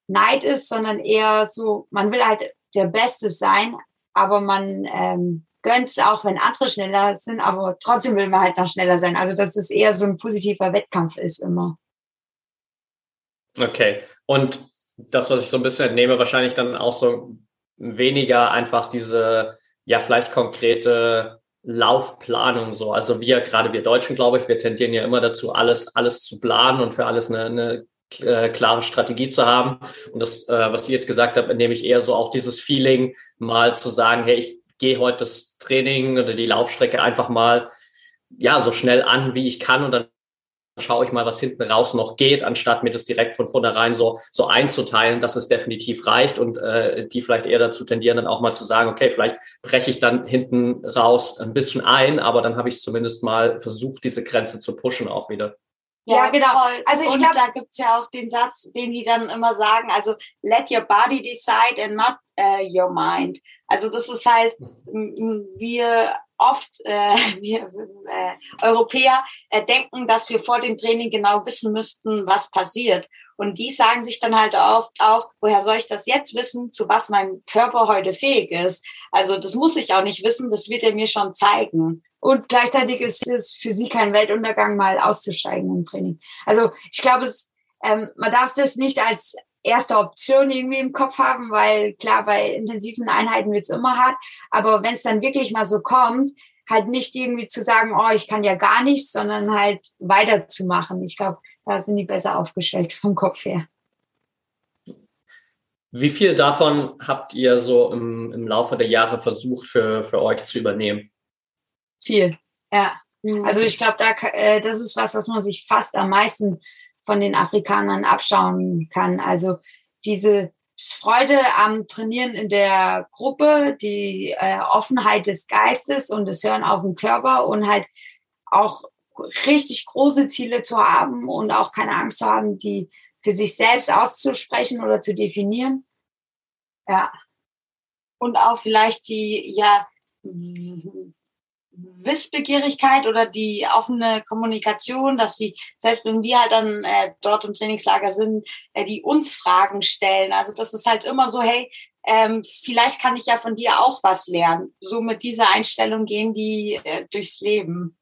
S3: Neid ist, sondern eher so, man will halt der Beste sein, aber man ähm, gönnt es auch, wenn andere schneller sind, aber trotzdem will man halt noch schneller sein. Also dass es eher so ein positiver Wettkampf ist immer.
S2: Okay. Und das, was ich so ein bisschen entnehme, wahrscheinlich dann auch so weniger einfach diese, ja, vielleicht konkrete Laufplanung so. Also wir, gerade wir Deutschen, glaube ich, wir tendieren ja immer dazu, alles, alles zu planen und für alles eine, eine äh, klare Strategie zu haben. Und das, äh, was ich jetzt gesagt habe, nehme ich eher so auch dieses Feeling, mal zu sagen, hey, ich gehe heute das Training oder die Laufstrecke einfach mal ja so schnell an, wie ich kann und dann schaue ich mal, was hinten raus noch geht, anstatt mir das direkt von vornherein so, so einzuteilen, dass es definitiv reicht und äh, die vielleicht eher dazu tendieren, dann auch mal zu sagen, okay, vielleicht breche ich dann hinten raus ein bisschen ein, aber dann habe ich zumindest mal versucht, diese Grenze zu pushen auch wieder.
S3: Ja, ja genau. Voll. Also ich glaube, da gibt's ja auch den Satz, den die dann immer sagen, also let your body decide and not uh, your mind. Also das ist halt, wir oft, äh, wir äh, Europäer äh, denken, dass wir vor dem Training genau wissen müssten, was passiert. Und die sagen sich dann halt oft auch, woher soll ich das jetzt wissen, zu was mein Körper heute fähig ist? Also das muss ich auch nicht wissen, das wird er mir schon zeigen. Und gleichzeitig ist es für sie kein Weltuntergang, mal auszusteigen im Training. Also ich glaube, es, ähm, man darf das nicht als erste Option irgendwie im Kopf haben, weil klar, bei intensiven Einheiten wird es immer hart. Aber wenn es dann wirklich mal so kommt, halt nicht irgendwie zu sagen, oh, ich kann ja gar nichts, sondern halt weiterzumachen. Ich glaube, da sind die besser aufgestellt vom Kopf her.
S2: Wie viel davon habt ihr so im, im Laufe der Jahre versucht für, für euch zu übernehmen?
S3: Viel, ja. Mhm. Also ich glaube, da, äh, das ist was, was man sich fast am meisten von den Afrikanern abschauen kann. Also diese Freude am Trainieren in der Gruppe, die äh, Offenheit des Geistes und das Hören auf den Körper und halt auch richtig große Ziele zu haben und auch keine Angst zu haben, die für sich selbst auszusprechen oder zu definieren.
S1: Ja. Und auch vielleicht die, ja, Wissbegierigkeit oder die offene Kommunikation, dass sie, selbst wenn wir halt dann äh, dort im Trainingslager sind, äh, die uns Fragen stellen. Also das ist halt immer so, hey, ähm, vielleicht kann ich ja von dir auch was lernen. So mit dieser Einstellung gehen die äh, durchs Leben.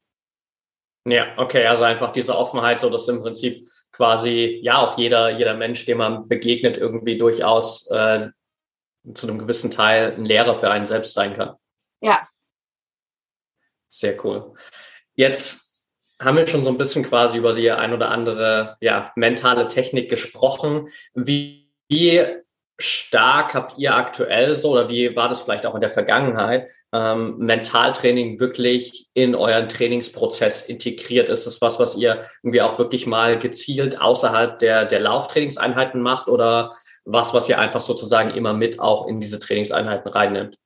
S2: Ja, okay, also einfach diese Offenheit, so dass im Prinzip quasi ja auch jeder, jeder Mensch, dem man begegnet, irgendwie durchaus äh, zu einem gewissen Teil ein Lehrer für einen selbst sein kann.
S1: Ja,
S2: sehr cool. Jetzt haben wir schon so ein bisschen quasi über die ein oder andere ja, mentale Technik gesprochen. Wie, wie stark habt ihr aktuell so oder wie war das vielleicht auch in der Vergangenheit, ähm, Mentaltraining wirklich in euren Trainingsprozess integriert? Ist es was, was ihr irgendwie auch wirklich mal gezielt außerhalb der, der Lauftrainingseinheiten macht oder was, was ihr einfach sozusagen immer mit auch in diese Trainingseinheiten reinnimmt?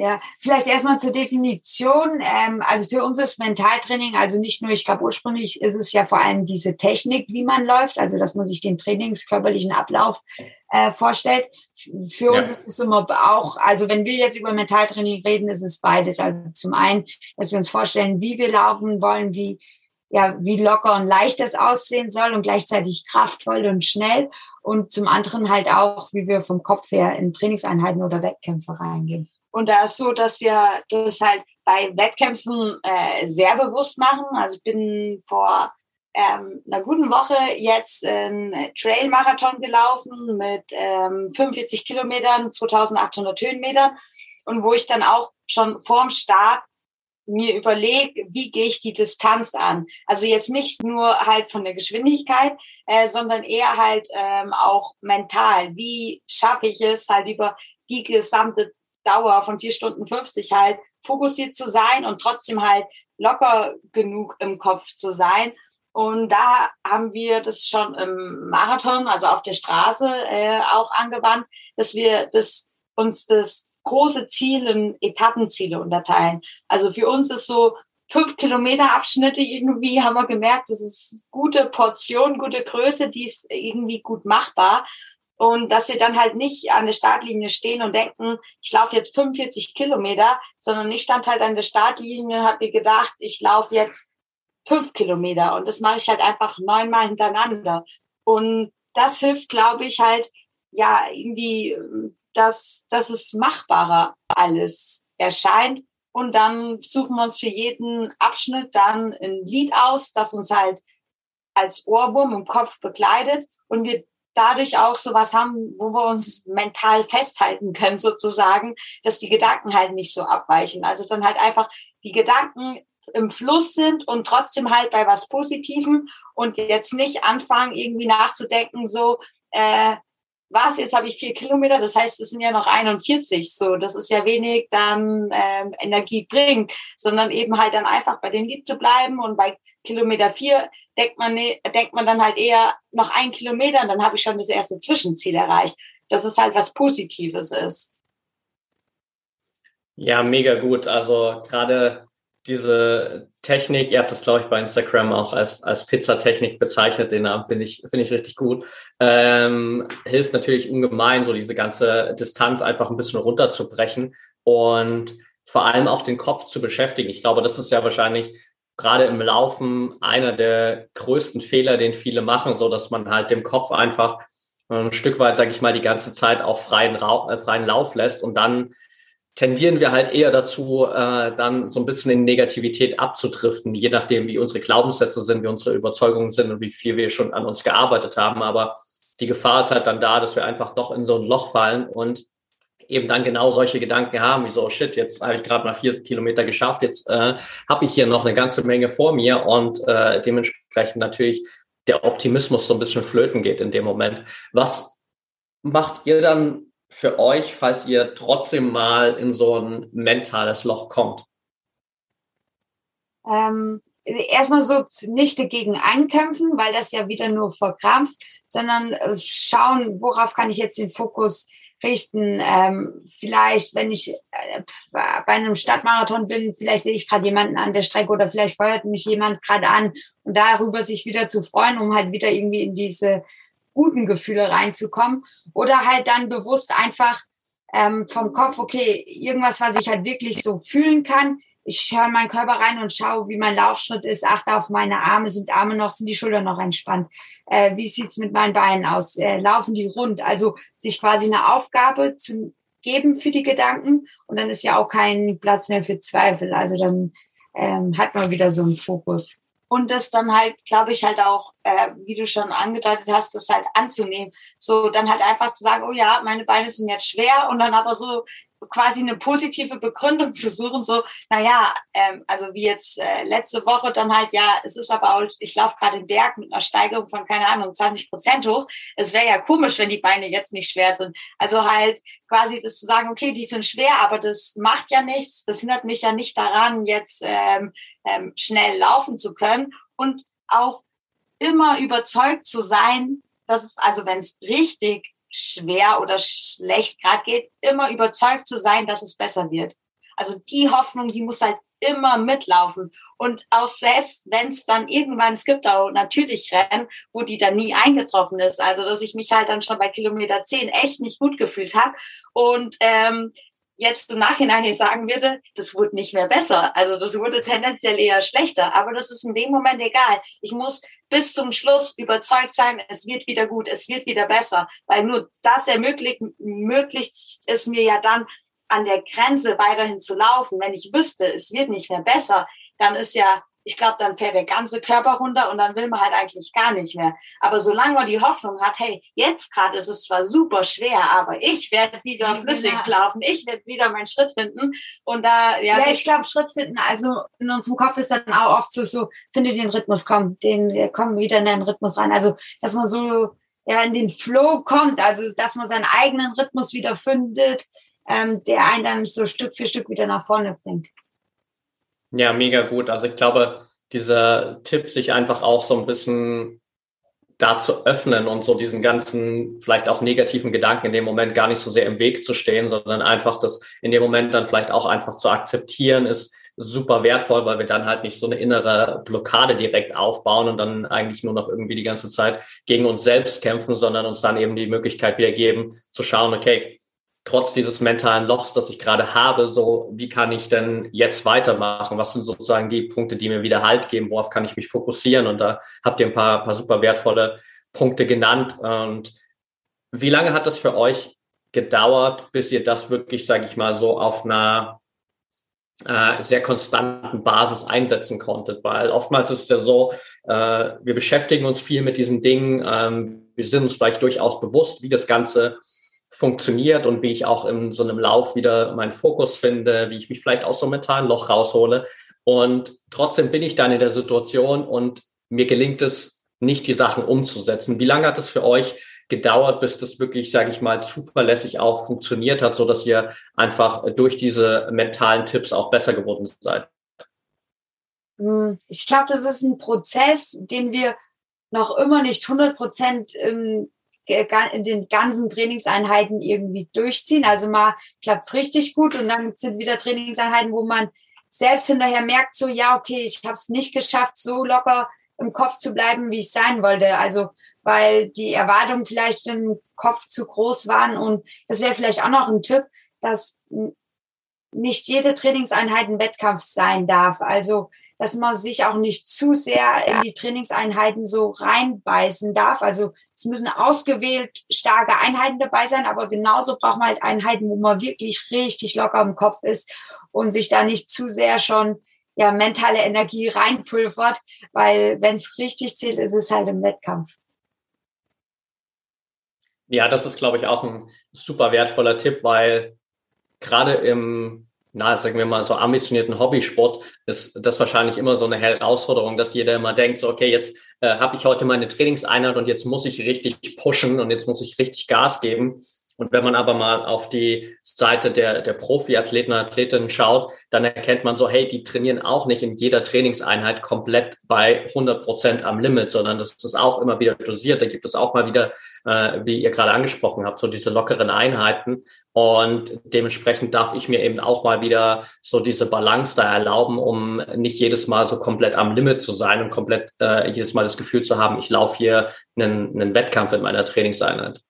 S1: Ja, vielleicht erstmal zur Definition. Ähm, also für uns ist Mentaltraining, also nicht nur, ich glaube ursprünglich ist es ja vor allem diese Technik, wie man läuft, also dass man sich den trainingskörperlichen Ablauf äh, vorstellt. Für ja. uns ist es immer auch, also wenn wir jetzt über Mentaltraining reden, ist es beides. Also zum einen, dass wir uns vorstellen, wie wir laufen wollen, wie ja, wie locker und leicht das aussehen soll und gleichzeitig kraftvoll und schnell. Und zum anderen halt auch, wie wir vom Kopf her in Trainingseinheiten oder Wettkämpfe reingehen. Und da ist so, dass wir das halt bei Wettkämpfen äh, sehr bewusst machen. Also ich bin vor ähm, einer guten Woche jetzt einen Trail-Marathon gelaufen mit ähm, 45 Kilometern, 2800 Höhenmetern und wo ich dann auch schon vorm Start mir überlege, wie gehe ich die Distanz an. Also jetzt nicht nur halt von der Geschwindigkeit, äh, sondern eher halt ähm, auch mental. Wie schaffe ich es halt über die gesamte Dauer von vier Stunden 50 halt fokussiert zu sein und trotzdem halt locker genug im Kopf zu sein. Und da haben wir das schon im Marathon, also auf der Straße, äh, auch angewandt, dass wir das, uns das große Ziel in Etappenziele unterteilen. Also für uns ist so fünf Kilometer Abschnitte irgendwie, haben wir gemerkt, das ist gute Portion, gute Größe, die ist irgendwie gut machbar. Und dass wir dann halt nicht an der Startlinie stehen und denken, ich laufe jetzt 45 Kilometer, sondern ich stand halt an der Startlinie und habe mir gedacht, ich laufe jetzt fünf Kilometer. Und das mache ich halt einfach neunmal hintereinander. Und das hilft, glaube ich, halt, ja, irgendwie, dass, dass es machbarer alles erscheint. Und dann suchen wir uns für jeden Abschnitt dann ein Lied aus, das uns halt als Ohrwurm im Kopf begleitet und wir dadurch auch sowas haben, wo wir uns mental festhalten können, sozusagen, dass die Gedanken halt nicht so abweichen. Also dann halt einfach die Gedanken im Fluss sind und trotzdem halt bei was Positivem und jetzt nicht anfangen, irgendwie nachzudenken, so, äh, was, jetzt habe ich vier Kilometer, das heißt, es sind ja noch 41, so, das ist ja wenig dann ähm, Energie bringt, sondern eben halt dann einfach bei dem Lied zu bleiben und bei Kilometer vier denkt man, ne, denkt man dann halt eher noch ein Kilometer und dann habe ich schon das erste Zwischenziel erreicht, dass es halt was Positives ist.
S2: Ja, mega gut. Also gerade diese Technik, ihr habt das, glaube ich, bei Instagram auch als, als Pizzatechnik bezeichnet, den Namen finde ich, finde ich richtig gut, ähm, hilft natürlich ungemein, so diese ganze Distanz einfach ein bisschen runterzubrechen und vor allem auch den Kopf zu beschäftigen. Ich glaube, das ist ja wahrscheinlich gerade im Laufen einer der größten Fehler, den viele machen, so dass man halt dem Kopf einfach ein Stück weit, sage ich mal, die ganze Zeit auf freien, äh, freien Lauf lässt und dann tendieren wir halt eher dazu, äh, dann so ein bisschen in Negativität abzudriften, je nachdem, wie unsere Glaubenssätze sind, wie unsere Überzeugungen sind und wie viel wir schon an uns gearbeitet haben. Aber die Gefahr ist halt dann da, dass wir einfach doch in so ein Loch fallen und eben dann genau solche Gedanken haben, wie so, oh shit, jetzt habe ich gerade mal vier Kilometer geschafft, jetzt äh, habe ich hier noch eine ganze Menge vor mir und äh, dementsprechend natürlich der Optimismus so ein bisschen flöten geht in dem Moment. Was macht ihr dann für euch, falls ihr trotzdem mal in so ein mentales Loch kommt?
S1: Ähm, erstmal so nicht dagegen ankämpfen, weil das ja wieder nur verkrampft, sondern äh, schauen, worauf kann ich jetzt den Fokus richten. Ähm, vielleicht, wenn ich äh, bei einem Stadtmarathon bin, vielleicht sehe ich gerade jemanden an der Strecke oder vielleicht feuert mich jemand gerade an und darüber sich wieder zu freuen, um halt wieder irgendwie in diese guten Gefühle reinzukommen oder halt dann bewusst einfach ähm, vom Kopf, okay, irgendwas, was ich halt wirklich so fühlen kann. Ich höre meinen Körper rein und schaue, wie mein Laufschritt ist, achte auf meine Arme, sind Arme noch, sind die Schultern noch entspannt, äh, wie sieht's mit meinen Beinen aus, äh, laufen die rund, also sich quasi eine Aufgabe zu geben für die Gedanken. Und dann ist ja auch kein Platz mehr für Zweifel, also dann ähm, hat man wieder so einen Fokus und das dann halt, glaube ich, halt auch, äh, wie du schon angedeutet hast, das halt anzunehmen. So dann halt einfach zu sagen, oh ja, meine Beine sind jetzt schwer und dann aber so quasi eine positive Begründung zu suchen, so, naja, ähm, also wie jetzt äh, letzte Woche dann halt, ja, es ist aber auch, ich laufe gerade den Berg mit einer Steigerung von, keine Ahnung, 20 Prozent hoch. Es wäre ja komisch, wenn die Beine jetzt nicht schwer sind. Also halt quasi das zu sagen, okay, die sind schwer, aber das macht ja nichts, das hindert mich ja nicht daran, jetzt ähm, ähm, schnell laufen zu können und auch immer überzeugt zu sein, dass es, also wenn es richtig schwer oder schlecht gerade geht, immer überzeugt zu sein, dass es besser wird. Also die Hoffnung, die muss halt immer mitlaufen. Und auch selbst wenn es dann irgendwann, es gibt auch natürlich Rennen, wo die dann nie eingetroffen ist. Also dass ich mich halt dann schon bei Kilometer 10 echt nicht gut gefühlt habe. Und ähm, jetzt im Nachhinein ich sagen würde, das wurde nicht mehr besser. Also das wurde tendenziell eher schlechter. Aber das ist in dem Moment egal. Ich muss bis zum Schluss überzeugt sein, es wird wieder gut, es wird wieder besser. Weil nur das ermöglicht, ermöglicht es mir ja dann, an der Grenze weiterhin zu laufen. Wenn ich wüsste, es wird nicht mehr besser, dann ist ja ich glaube, dann fährt der ganze Körper runter und dann will man halt eigentlich gar nicht mehr. Aber solange man die Hoffnung hat, hey, jetzt gerade ist es zwar super schwer, aber ich werde wieder flüssig genau. laufen, ich werde wieder meinen Schritt finden und da
S3: ja. Ja, ich glaube Schritt finden. Also in unserem Kopf ist dann auch oft so, so finde den Rhythmus, komm, den kommen wieder in den Rhythmus rein. Also dass man so ja in den Flow kommt, also dass man seinen eigenen Rhythmus wieder findet, ähm, der einen dann so Stück für Stück wieder nach vorne bringt.
S2: Ja, mega gut. Also ich glaube, dieser Tipp, sich einfach auch so ein bisschen da zu öffnen und so diesen ganzen vielleicht auch negativen Gedanken in dem Moment gar nicht so sehr im Weg zu stehen, sondern einfach das in dem Moment dann vielleicht auch einfach zu akzeptieren, ist super wertvoll, weil wir dann halt nicht so eine innere Blockade direkt aufbauen und dann eigentlich nur noch irgendwie die ganze Zeit gegen uns selbst kämpfen, sondern uns dann eben die Möglichkeit wieder geben, zu schauen, okay, trotz dieses mentalen Lochs, das ich gerade habe, so wie kann ich denn jetzt weitermachen? Was sind sozusagen die Punkte, die mir wieder Halt geben? Worauf kann ich mich fokussieren? Und da habt ihr ein paar, paar super wertvolle Punkte genannt. Und wie lange hat das für euch gedauert, bis ihr das wirklich, sage ich mal, so auf einer äh, sehr konstanten Basis einsetzen konntet? Weil oftmals ist es ja so, äh, wir beschäftigen uns viel mit diesen Dingen. Ähm, wir sind uns vielleicht durchaus bewusst, wie das Ganze funktioniert und wie ich auch in so einem Lauf wieder meinen Fokus finde, wie ich mich vielleicht aus so einem mentalen Loch raushole. Und trotzdem bin ich dann in der Situation und mir gelingt es nicht, die Sachen umzusetzen. Wie lange hat es für euch gedauert, bis das wirklich, sage ich mal, zuverlässig auch funktioniert hat, so dass ihr einfach durch diese mentalen Tipps auch besser geworden seid?
S3: Hm, ich glaube, das ist ein Prozess, den wir noch immer nicht 100 Prozent ähm, in den ganzen Trainingseinheiten irgendwie durchziehen. Also mal klappt's richtig gut und dann sind wieder Trainingseinheiten, wo man selbst hinterher merkt, so ja, okay, ich habe es nicht geschafft, so locker im Kopf zu bleiben, wie ich sein wollte. Also weil die Erwartungen vielleicht im Kopf zu groß waren. Und das wäre vielleicht auch noch ein Tipp, dass nicht jede Trainingseinheit ein Wettkampf sein darf. Also dass man sich auch nicht zu sehr in die Trainingseinheiten so reinbeißen darf. Also es müssen ausgewählt starke Einheiten dabei sein, aber genauso braucht man halt Einheiten, wo man wirklich richtig locker im Kopf ist und sich da nicht zu sehr schon ja, mentale Energie reinpulvert, weil wenn es richtig zählt, ist es halt im Wettkampf.
S2: Ja, das ist, glaube ich, auch ein super wertvoller Tipp, weil gerade im na, sagen wir mal, so ambitionierten Hobbysport ist das wahrscheinlich immer so eine Herausforderung, dass jeder immer denkt, so, okay, jetzt äh, habe ich heute meine Trainingseinheit und jetzt muss ich richtig pushen und jetzt muss ich richtig Gas geben. Und wenn man aber mal auf die Seite der, der Profiathleten und Athletinnen schaut, dann erkennt man so, hey, die trainieren auch nicht in jeder Trainingseinheit komplett bei 100 Prozent am Limit, sondern das ist auch immer wieder dosiert. Da gibt es auch mal wieder, äh, wie ihr gerade angesprochen habt, so diese lockeren Einheiten. Und dementsprechend darf ich mir eben auch mal wieder so diese Balance da erlauben, um nicht jedes Mal so komplett am Limit zu sein und komplett äh, jedes Mal das Gefühl zu haben, ich laufe hier einen, einen Wettkampf in meiner Trainingseinheit.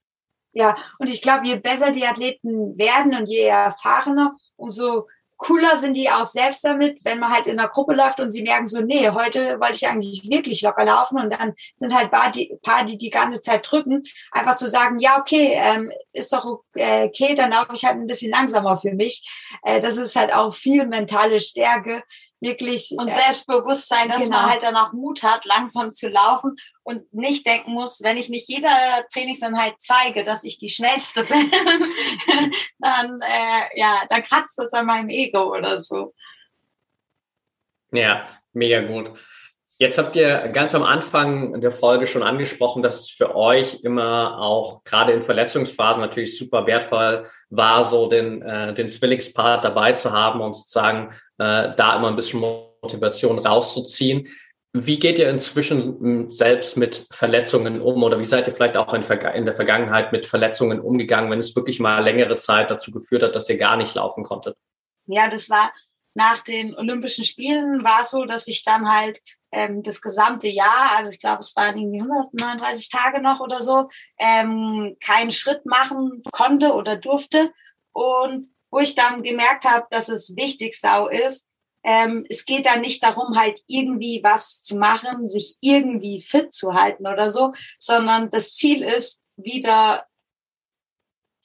S3: Ja, und ich glaube, je besser die Athleten werden und je erfahrener, umso cooler sind die auch selbst damit, wenn man halt in einer Gruppe läuft und sie merken so, nee, heute wollte ich eigentlich wirklich locker laufen und dann sind halt paar, die, paar, die die ganze Zeit drücken, einfach zu sagen, ja, okay, ähm, ist doch okay, dann laufe ich halt ein bisschen langsamer für mich. Äh, das ist halt auch viel mentale Stärke, wirklich.
S1: Und äh, Selbstbewusstsein, dass genau. man halt dann auch Mut hat, langsam zu laufen und nicht denken muss, wenn ich nicht jeder Trainingseinheit zeige, dass ich die schnellste bin, dann, äh, ja, dann kratzt das an meinem Ego oder so.
S2: Ja, mega gut. Jetzt habt ihr ganz am Anfang der Folge schon angesprochen, dass es für euch immer auch gerade in Verletzungsphasen natürlich super wertvoll war, so den, äh, den Zwillingspart dabei zu haben und sozusagen äh, da immer ein bisschen Motivation rauszuziehen. Wie geht ihr inzwischen hm, selbst mit Verletzungen um oder wie seid ihr vielleicht auch in, in, der Vergangenheit mit Verletzungen umgegangen, wenn es wirklich mal längere Zeit dazu geführt hat, dass ihr gar nicht laufen konntet?
S1: Ja, das war nach den Olympischen Spielen war es so, dass ich dann halt ähm, das gesamte Jahr, also ich glaube, es waren irgendwie 139 Tage noch oder so, ähm, keinen Schritt machen konnte oder durfte. Und wo ich dann gemerkt habe, dass es wichtig sau ist, ähm, es geht da nicht darum, halt irgendwie was zu machen, sich irgendwie fit zu halten oder so, sondern das Ziel ist, wieder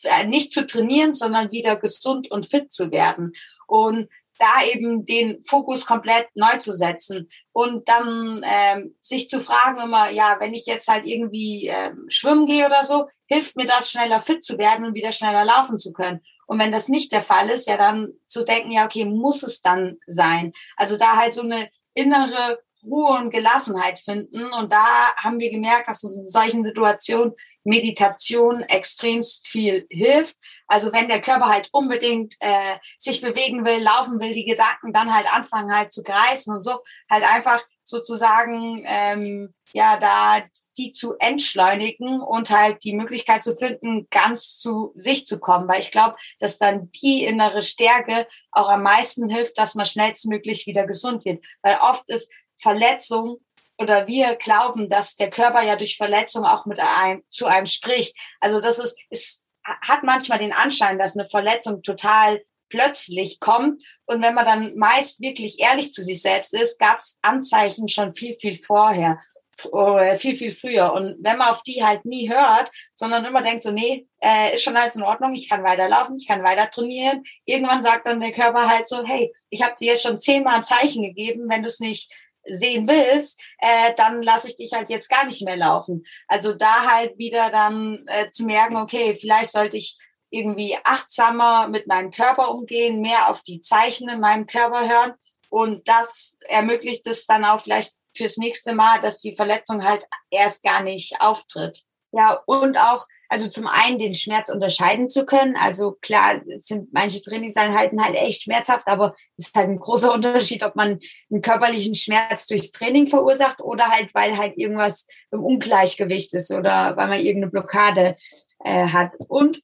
S1: äh, nicht zu trainieren, sondern wieder gesund und fit zu werden. Und da eben den Fokus komplett neu zu setzen und dann ähm, sich zu fragen immer, ja, wenn ich jetzt halt irgendwie ähm, schwimmen gehe oder so, hilft mir das schneller fit zu werden und wieder schneller laufen zu können. Und wenn das nicht der Fall ist, ja dann zu denken, ja, okay, muss es dann sein. Also da halt so eine innere Ruhe und Gelassenheit finden. Und da haben wir gemerkt, dass in solchen Situationen Meditation extremst viel hilft. Also wenn der Körper halt unbedingt äh, sich bewegen will, laufen will, die Gedanken dann halt anfangen halt zu kreisen und so, halt einfach sozusagen ähm, ja da die zu entschleunigen und halt die Möglichkeit zu finden, ganz zu sich zu kommen. Weil ich glaube, dass dann die innere Stärke auch am meisten hilft, dass man schnellstmöglich wieder gesund wird. Weil oft ist Verletzung oder wir glauben, dass der Körper ja durch Verletzung auch mit einem zu einem spricht. Also das ist, ist hat manchmal den Anschein, dass eine Verletzung total plötzlich kommt. Und wenn man dann meist wirklich ehrlich zu sich selbst ist, gab es Anzeichen schon viel, viel vorher, oder viel, viel früher. Und wenn man auf die halt nie hört, sondern immer denkt so, nee, äh, ist schon alles in Ordnung, ich kann weiterlaufen, ich kann weiter trainieren. Irgendwann sagt dann der Körper halt so, hey, ich habe dir jetzt schon zehnmal ein Zeichen gegeben, wenn du es nicht sehen willst, äh, dann lasse ich dich halt jetzt gar nicht mehr laufen. Also da halt wieder dann äh, zu merken, okay, vielleicht sollte ich irgendwie achtsamer mit meinem Körper umgehen, mehr auf die Zeichen in meinem Körper hören. Und das ermöglicht es dann auch vielleicht fürs nächste Mal, dass die Verletzung halt erst gar nicht auftritt. Ja, und auch also zum einen den Schmerz unterscheiden zu können. Also klar sind manche Trainingseinheiten halt echt schmerzhaft, aber es ist halt ein großer Unterschied, ob man einen körperlichen Schmerz durchs Training verursacht oder halt, weil halt irgendwas im Ungleichgewicht ist oder weil man irgendeine Blockade äh, hat. Und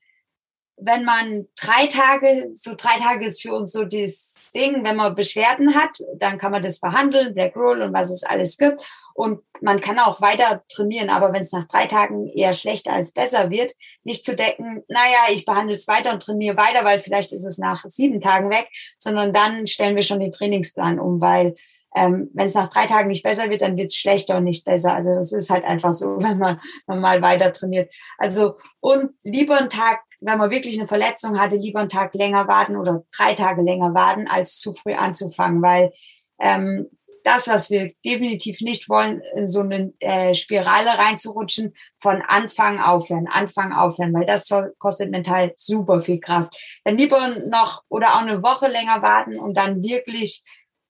S1: wenn man drei Tage, so drei Tage ist für uns so das Ding, wenn man Beschwerden hat, dann kann man das behandeln, Black Roll und was es alles gibt. Und man kann auch weiter trainieren, aber wenn es nach drei Tagen eher schlechter als besser wird, nicht zu denken, naja, ich behandle es weiter und trainiere weiter, weil vielleicht ist es nach sieben Tagen weg, sondern dann stellen wir schon den Trainingsplan um, weil ähm, wenn es nach drei Tagen nicht besser wird, dann wird es schlechter und nicht besser. Also das ist halt einfach so, wenn man, wenn man mal weiter trainiert. Also und lieber einen Tag wenn man wirklich eine Verletzung hatte, lieber einen Tag länger warten oder drei Tage länger warten, als zu früh anzufangen, weil ähm, das, was wir definitiv nicht wollen, in so eine äh, Spirale reinzurutschen, von Anfang aufhören, Anfang aufhören, weil das kostet mental super viel Kraft. Dann lieber noch oder auch eine Woche länger warten und dann wirklich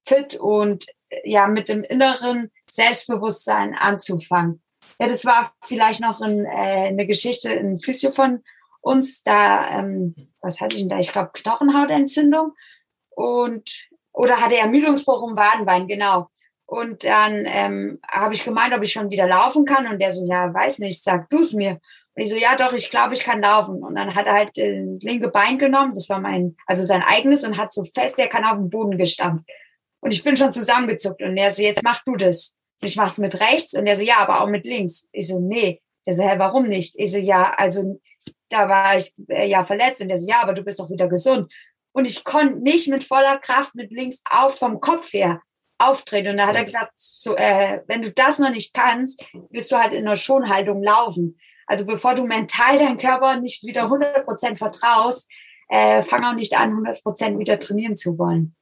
S1: fit und äh, ja mit dem inneren Selbstbewusstsein anzufangen. Ja, das war vielleicht noch ein, äh, eine Geschichte, ein Physio von
S3: uns da, ähm, was hatte ich denn da? Ich glaube, Knochenhautentzündung und oder hatte Ermüdungsbruch im Wadenbein, genau. Und dann ähm, habe ich gemeint, ob ich schon wieder laufen kann. Und der so, ja, weiß nicht, sag du es mir. Und ich so, ja doch, ich glaube, ich kann laufen. Und dann hat er halt äh, das linke Bein genommen, das war mein, also sein eigenes, und hat so fest, er kann auf den Boden gestampft. Und ich bin schon zusammengezuckt. Und er so, jetzt mach du das. Und ich mach's mit rechts. Und er so, ja, aber auch mit links. Ich so, nee. Er so, hä, warum nicht? Ich so, ja, also da war ich äh, ja verletzt. Und er so, ja, aber du bist doch wieder gesund. Und ich konnte nicht mit voller Kraft mit links auf vom Kopf her auftreten. Und da hat er gesagt, so, äh, wenn du das noch nicht kannst, wirst du halt in der Schonhaltung laufen. Also bevor du mental deinen Körper nicht wieder 100 Prozent vertraust, äh, fang auch nicht an, 100 Prozent wieder trainieren zu wollen.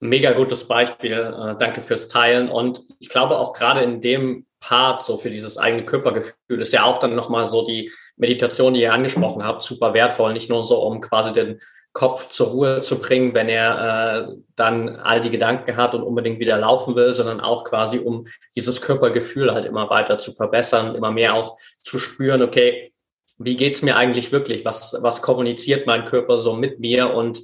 S2: Mega gutes Beispiel. Äh, danke fürs Teilen. Und ich glaube auch gerade in dem Part, so für dieses eigene Körpergefühl, ist ja auch dann nochmal so die Meditation, die ihr angesprochen habt, super wertvoll. Nicht nur so, um quasi den Kopf zur Ruhe zu bringen, wenn er äh, dann all die Gedanken hat und unbedingt wieder laufen will, sondern auch quasi, um dieses Körpergefühl halt immer weiter zu verbessern, immer mehr auch zu spüren, okay, wie geht's mir eigentlich wirklich? Was, was kommuniziert mein Körper so mit mir und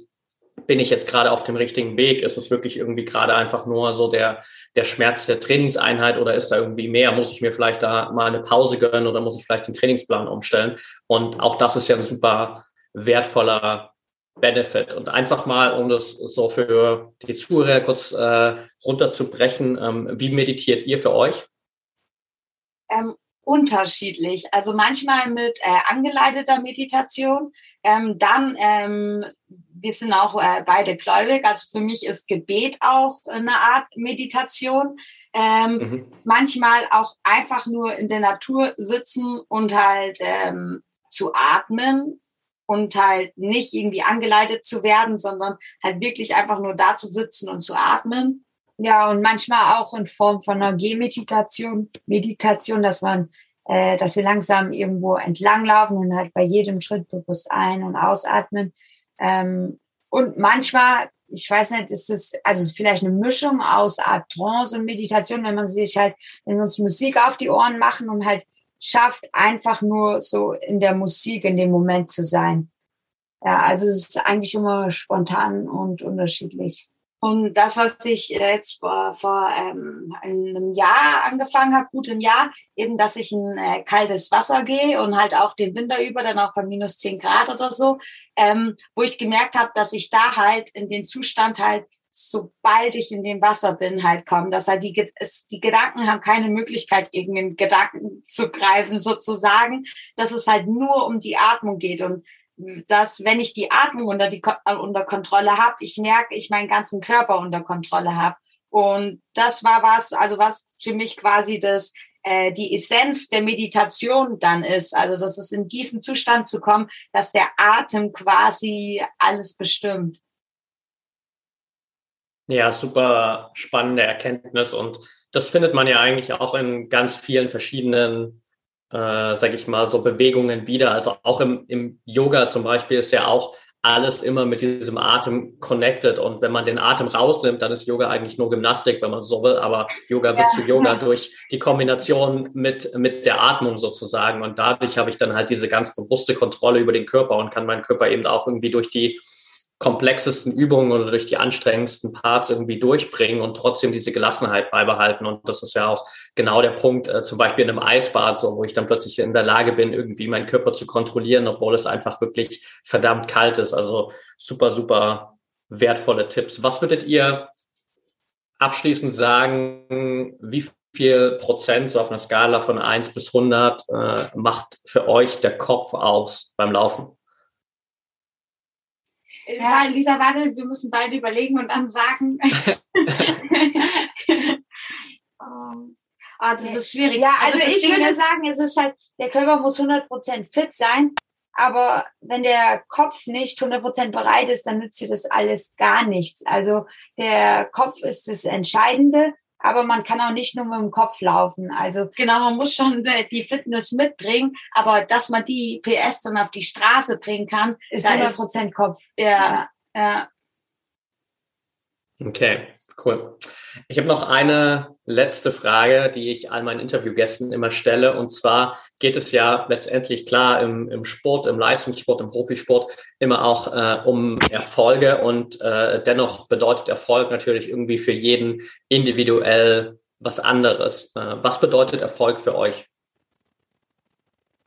S2: bin ich jetzt gerade auf dem richtigen Weg? Ist es wirklich irgendwie gerade einfach nur so der, der Schmerz der Trainingseinheit oder ist da irgendwie mehr? Muss ich mir vielleicht da mal eine Pause gönnen oder muss ich vielleicht den Trainingsplan umstellen? Und auch das ist ja ein super wertvoller Benefit. Und einfach mal, um das so für die Zuhörer kurz äh, runterzubrechen, ähm, wie meditiert ihr für euch?
S1: Ähm, unterschiedlich. Also manchmal mit äh, angeleiteter Meditation. Ähm, dann, ähm, wir sind auch äh, beide gläubig. Also für mich ist Gebet auch eine Art Meditation. Ähm, mhm. Manchmal auch einfach nur in der Natur sitzen und halt ähm, zu atmen und halt nicht irgendwie angeleitet zu werden, sondern halt wirklich einfach nur da zu sitzen und zu atmen. Ja, und manchmal auch in Form von einer Gehmeditation, Meditation, dass man, äh, dass wir langsam irgendwo entlanglaufen und halt bei jedem Schritt bewusst ein- und ausatmen. Ähm, und manchmal, ich weiß nicht, ist es also vielleicht eine Mischung aus Art Trance und Meditation, wenn man sich halt, wenn wir uns Musik auf die Ohren machen und halt schafft, einfach nur so in der Musik in dem Moment zu sein. Ja, also es ist eigentlich immer spontan und unterschiedlich. Und das, was ich jetzt vor, vor ähm, einem Jahr angefangen habe, gut im Jahr, eben, dass ich in äh, kaltes Wasser gehe und halt auch den Winter über, dann auch bei minus zehn Grad oder so, ähm, wo ich gemerkt habe, dass ich da halt in den Zustand halt sobald ich in dem Wasser bin, halt kommen. Dass halt die, es, die Gedanken haben keine Möglichkeit, irgendeinen Gedanken zu greifen, sozusagen, dass es halt nur um die Atmung geht und dass, wenn ich die Atmung unter, die, äh, unter Kontrolle habe, ich merke, ich meinen ganzen Körper unter Kontrolle habe. Und das war was, also was für mich quasi das, äh, die Essenz der Meditation dann ist. Also, dass es in diesen Zustand zu kommen, dass der Atem quasi alles bestimmt.
S2: Ja, super spannende Erkenntnis und das findet man ja eigentlich auch in ganz vielen verschiedenen, äh, sag ich mal, so Bewegungen wieder. Also auch im, im Yoga zum Beispiel ist ja auch alles immer mit diesem Atem connected. Und wenn man den Atem rausnimmt, dann ist Yoga eigentlich nur Gymnastik, wenn man so will. Aber Yoga wird ja. zu Yoga durch die Kombination mit, mit der Atmung sozusagen. Und dadurch habe ich dann halt diese ganz bewusste Kontrolle über den Körper und kann meinen Körper eben auch irgendwie durch die komplexesten Übungen oder durch die anstrengendsten Parts irgendwie durchbringen und trotzdem diese Gelassenheit beibehalten. Und das ist ja auch genau der Punkt, äh, zum Beispiel in einem Eisbad, so, wo ich dann plötzlich in der Lage bin, irgendwie meinen Körper zu kontrollieren, obwohl es einfach wirklich verdammt kalt ist. Also super, super wertvolle Tipps. Was würdet ihr abschließend sagen, wie viel Prozent so auf einer Skala von eins bis hundert äh, macht für euch der Kopf aus beim Laufen?
S1: Ja, Lisa, warte, wir müssen beide überlegen und dann sagen. oh, das ist schwierig.
S3: Ja, also, also ich würde sagen, es ist halt, der Körper muss 100% fit sein, aber wenn der Kopf nicht 100% bereit ist, dann nützt dir das alles gar nichts. Also der Kopf ist das Entscheidende aber man kann auch nicht nur mit dem Kopf laufen. Also
S1: genau, man muss schon die Fitness mitbringen, aber dass man die PS dann auf die Straße bringen kann,
S3: ist 100 Prozent Kopf.
S1: Ja, ja.
S2: Okay, Cool. Ich habe noch eine letzte Frage, die ich all meinen Interviewgästen immer stelle. Und zwar geht es ja letztendlich klar im, im Sport, im Leistungssport, im Profisport immer auch äh, um Erfolge. Und äh, dennoch bedeutet Erfolg natürlich irgendwie für jeden individuell was anderes. Äh, was bedeutet Erfolg für euch?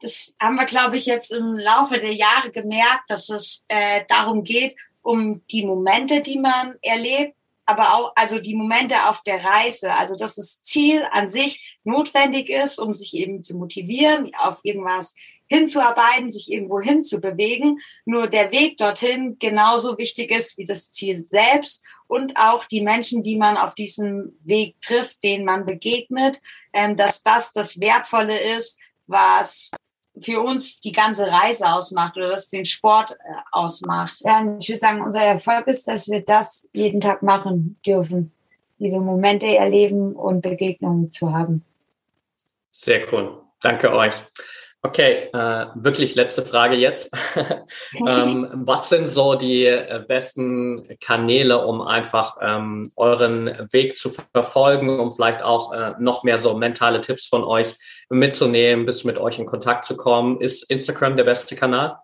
S1: Das haben wir, glaube ich, jetzt im Laufe der Jahre gemerkt, dass es äh, darum geht, um die Momente, die man erlebt, aber auch also die Momente auf der Reise, also dass das Ziel an sich notwendig ist, um sich eben zu motivieren, auf irgendwas hinzuarbeiten, sich irgendwo hinzubewegen. Nur der Weg dorthin genauso wichtig ist wie das Ziel selbst und auch die Menschen, die man auf diesem Weg trifft, denen man begegnet, ähm, dass das das Wertvolle ist, was für uns die ganze Reise ausmacht oder das den Sport äh, ausmacht. Ja, ich würde sagen, unser Erfolg ist, dass wir das jeden Tag machen dürfen, diese Momente erleben und Begegnungen zu haben.
S2: Sehr cool. Danke euch. Okay, äh, wirklich letzte Frage jetzt. ähm, was sind so die äh, besten Kanäle, um einfach ähm, euren Weg zu verfolgen, um vielleicht auch äh, noch mehr so mentale Tipps von euch mitzunehmen, bis mit euch in Kontakt zu kommen? Ist Instagram der beste Kanal?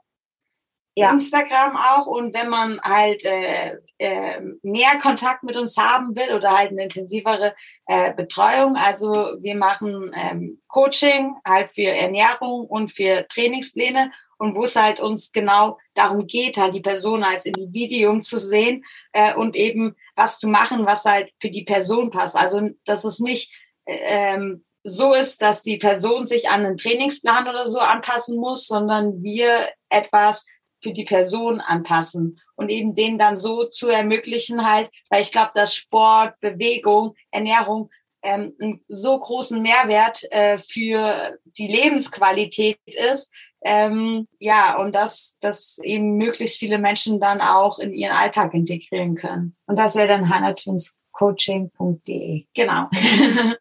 S1: Ja. Instagram auch. Und wenn man halt äh, äh, mehr Kontakt mit uns haben will oder halt eine intensivere äh, Betreuung, also wir machen ähm, Coaching halt für Ernährung und für Trainingspläne und wo es halt uns genau darum geht, halt die Person als Individuum zu sehen äh, und eben was zu machen, was halt für die Person passt. Also dass es nicht ähm, so ist, dass die Person sich an einen Trainingsplan oder so anpassen muss, sondern wir etwas für die Person anpassen und eben denen dann so zu ermöglichen halt, weil ich glaube, dass Sport, Bewegung, Ernährung ähm, einen so großen Mehrwert äh, für die Lebensqualität ist, ähm, ja, und dass, dass eben möglichst viele Menschen dann auch in ihren Alltag integrieren können. Und das wäre dann hannatwinscoaching.de. Genau.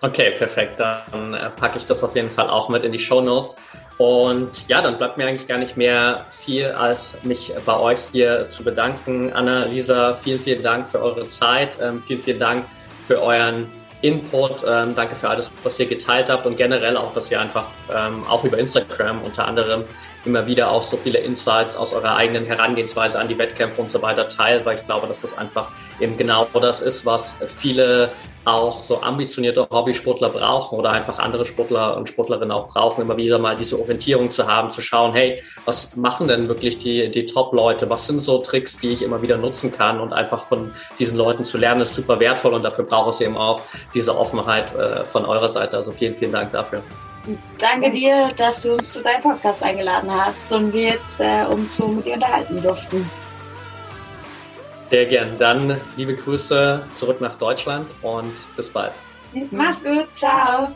S2: okay, perfekt. Dann äh, packe ich das auf jeden Fall auch mit in die Show Notes. Und ja, dann bleibt mir eigentlich gar nicht mehr viel, als mich bei euch hier zu bedanken. Anna, Lisa, vielen, vielen Dank für eure Zeit. Ähm, vielen, vielen Dank für euren Input. Ähm, danke für alles, was ihr geteilt habt und generell auch, dass ihr einfach ähm, auch über Instagram unter anderem immer wieder auch so viele Insights aus eurer eigenen Herangehensweise an die Wettkämpfe und so weiter teilt, weil ich glaube, dass das einfach eben genau das ist, was viele auch so ambitionierte Hobbysportler brauchen oder einfach andere Sportler und Sportlerinnen auch brauchen, immer wieder mal diese Orientierung zu haben, zu schauen, hey, was machen denn wirklich die, die Top-Leute? Was sind so Tricks, die ich immer wieder nutzen kann und einfach von diesen Leuten zu lernen, ist super wertvoll und dafür braucht es eben auch diese Offenheit äh, von eurer Seite. Also vielen, vielen Dank dafür.
S1: Danke dir, dass du uns zu deinem Podcast eingeladen hast und wir jetzt äh, uns so mit dir unterhalten durften.
S2: Sehr gern. Dann liebe Grüße zurück nach Deutschland und bis bald.
S1: Mach's gut. Ciao.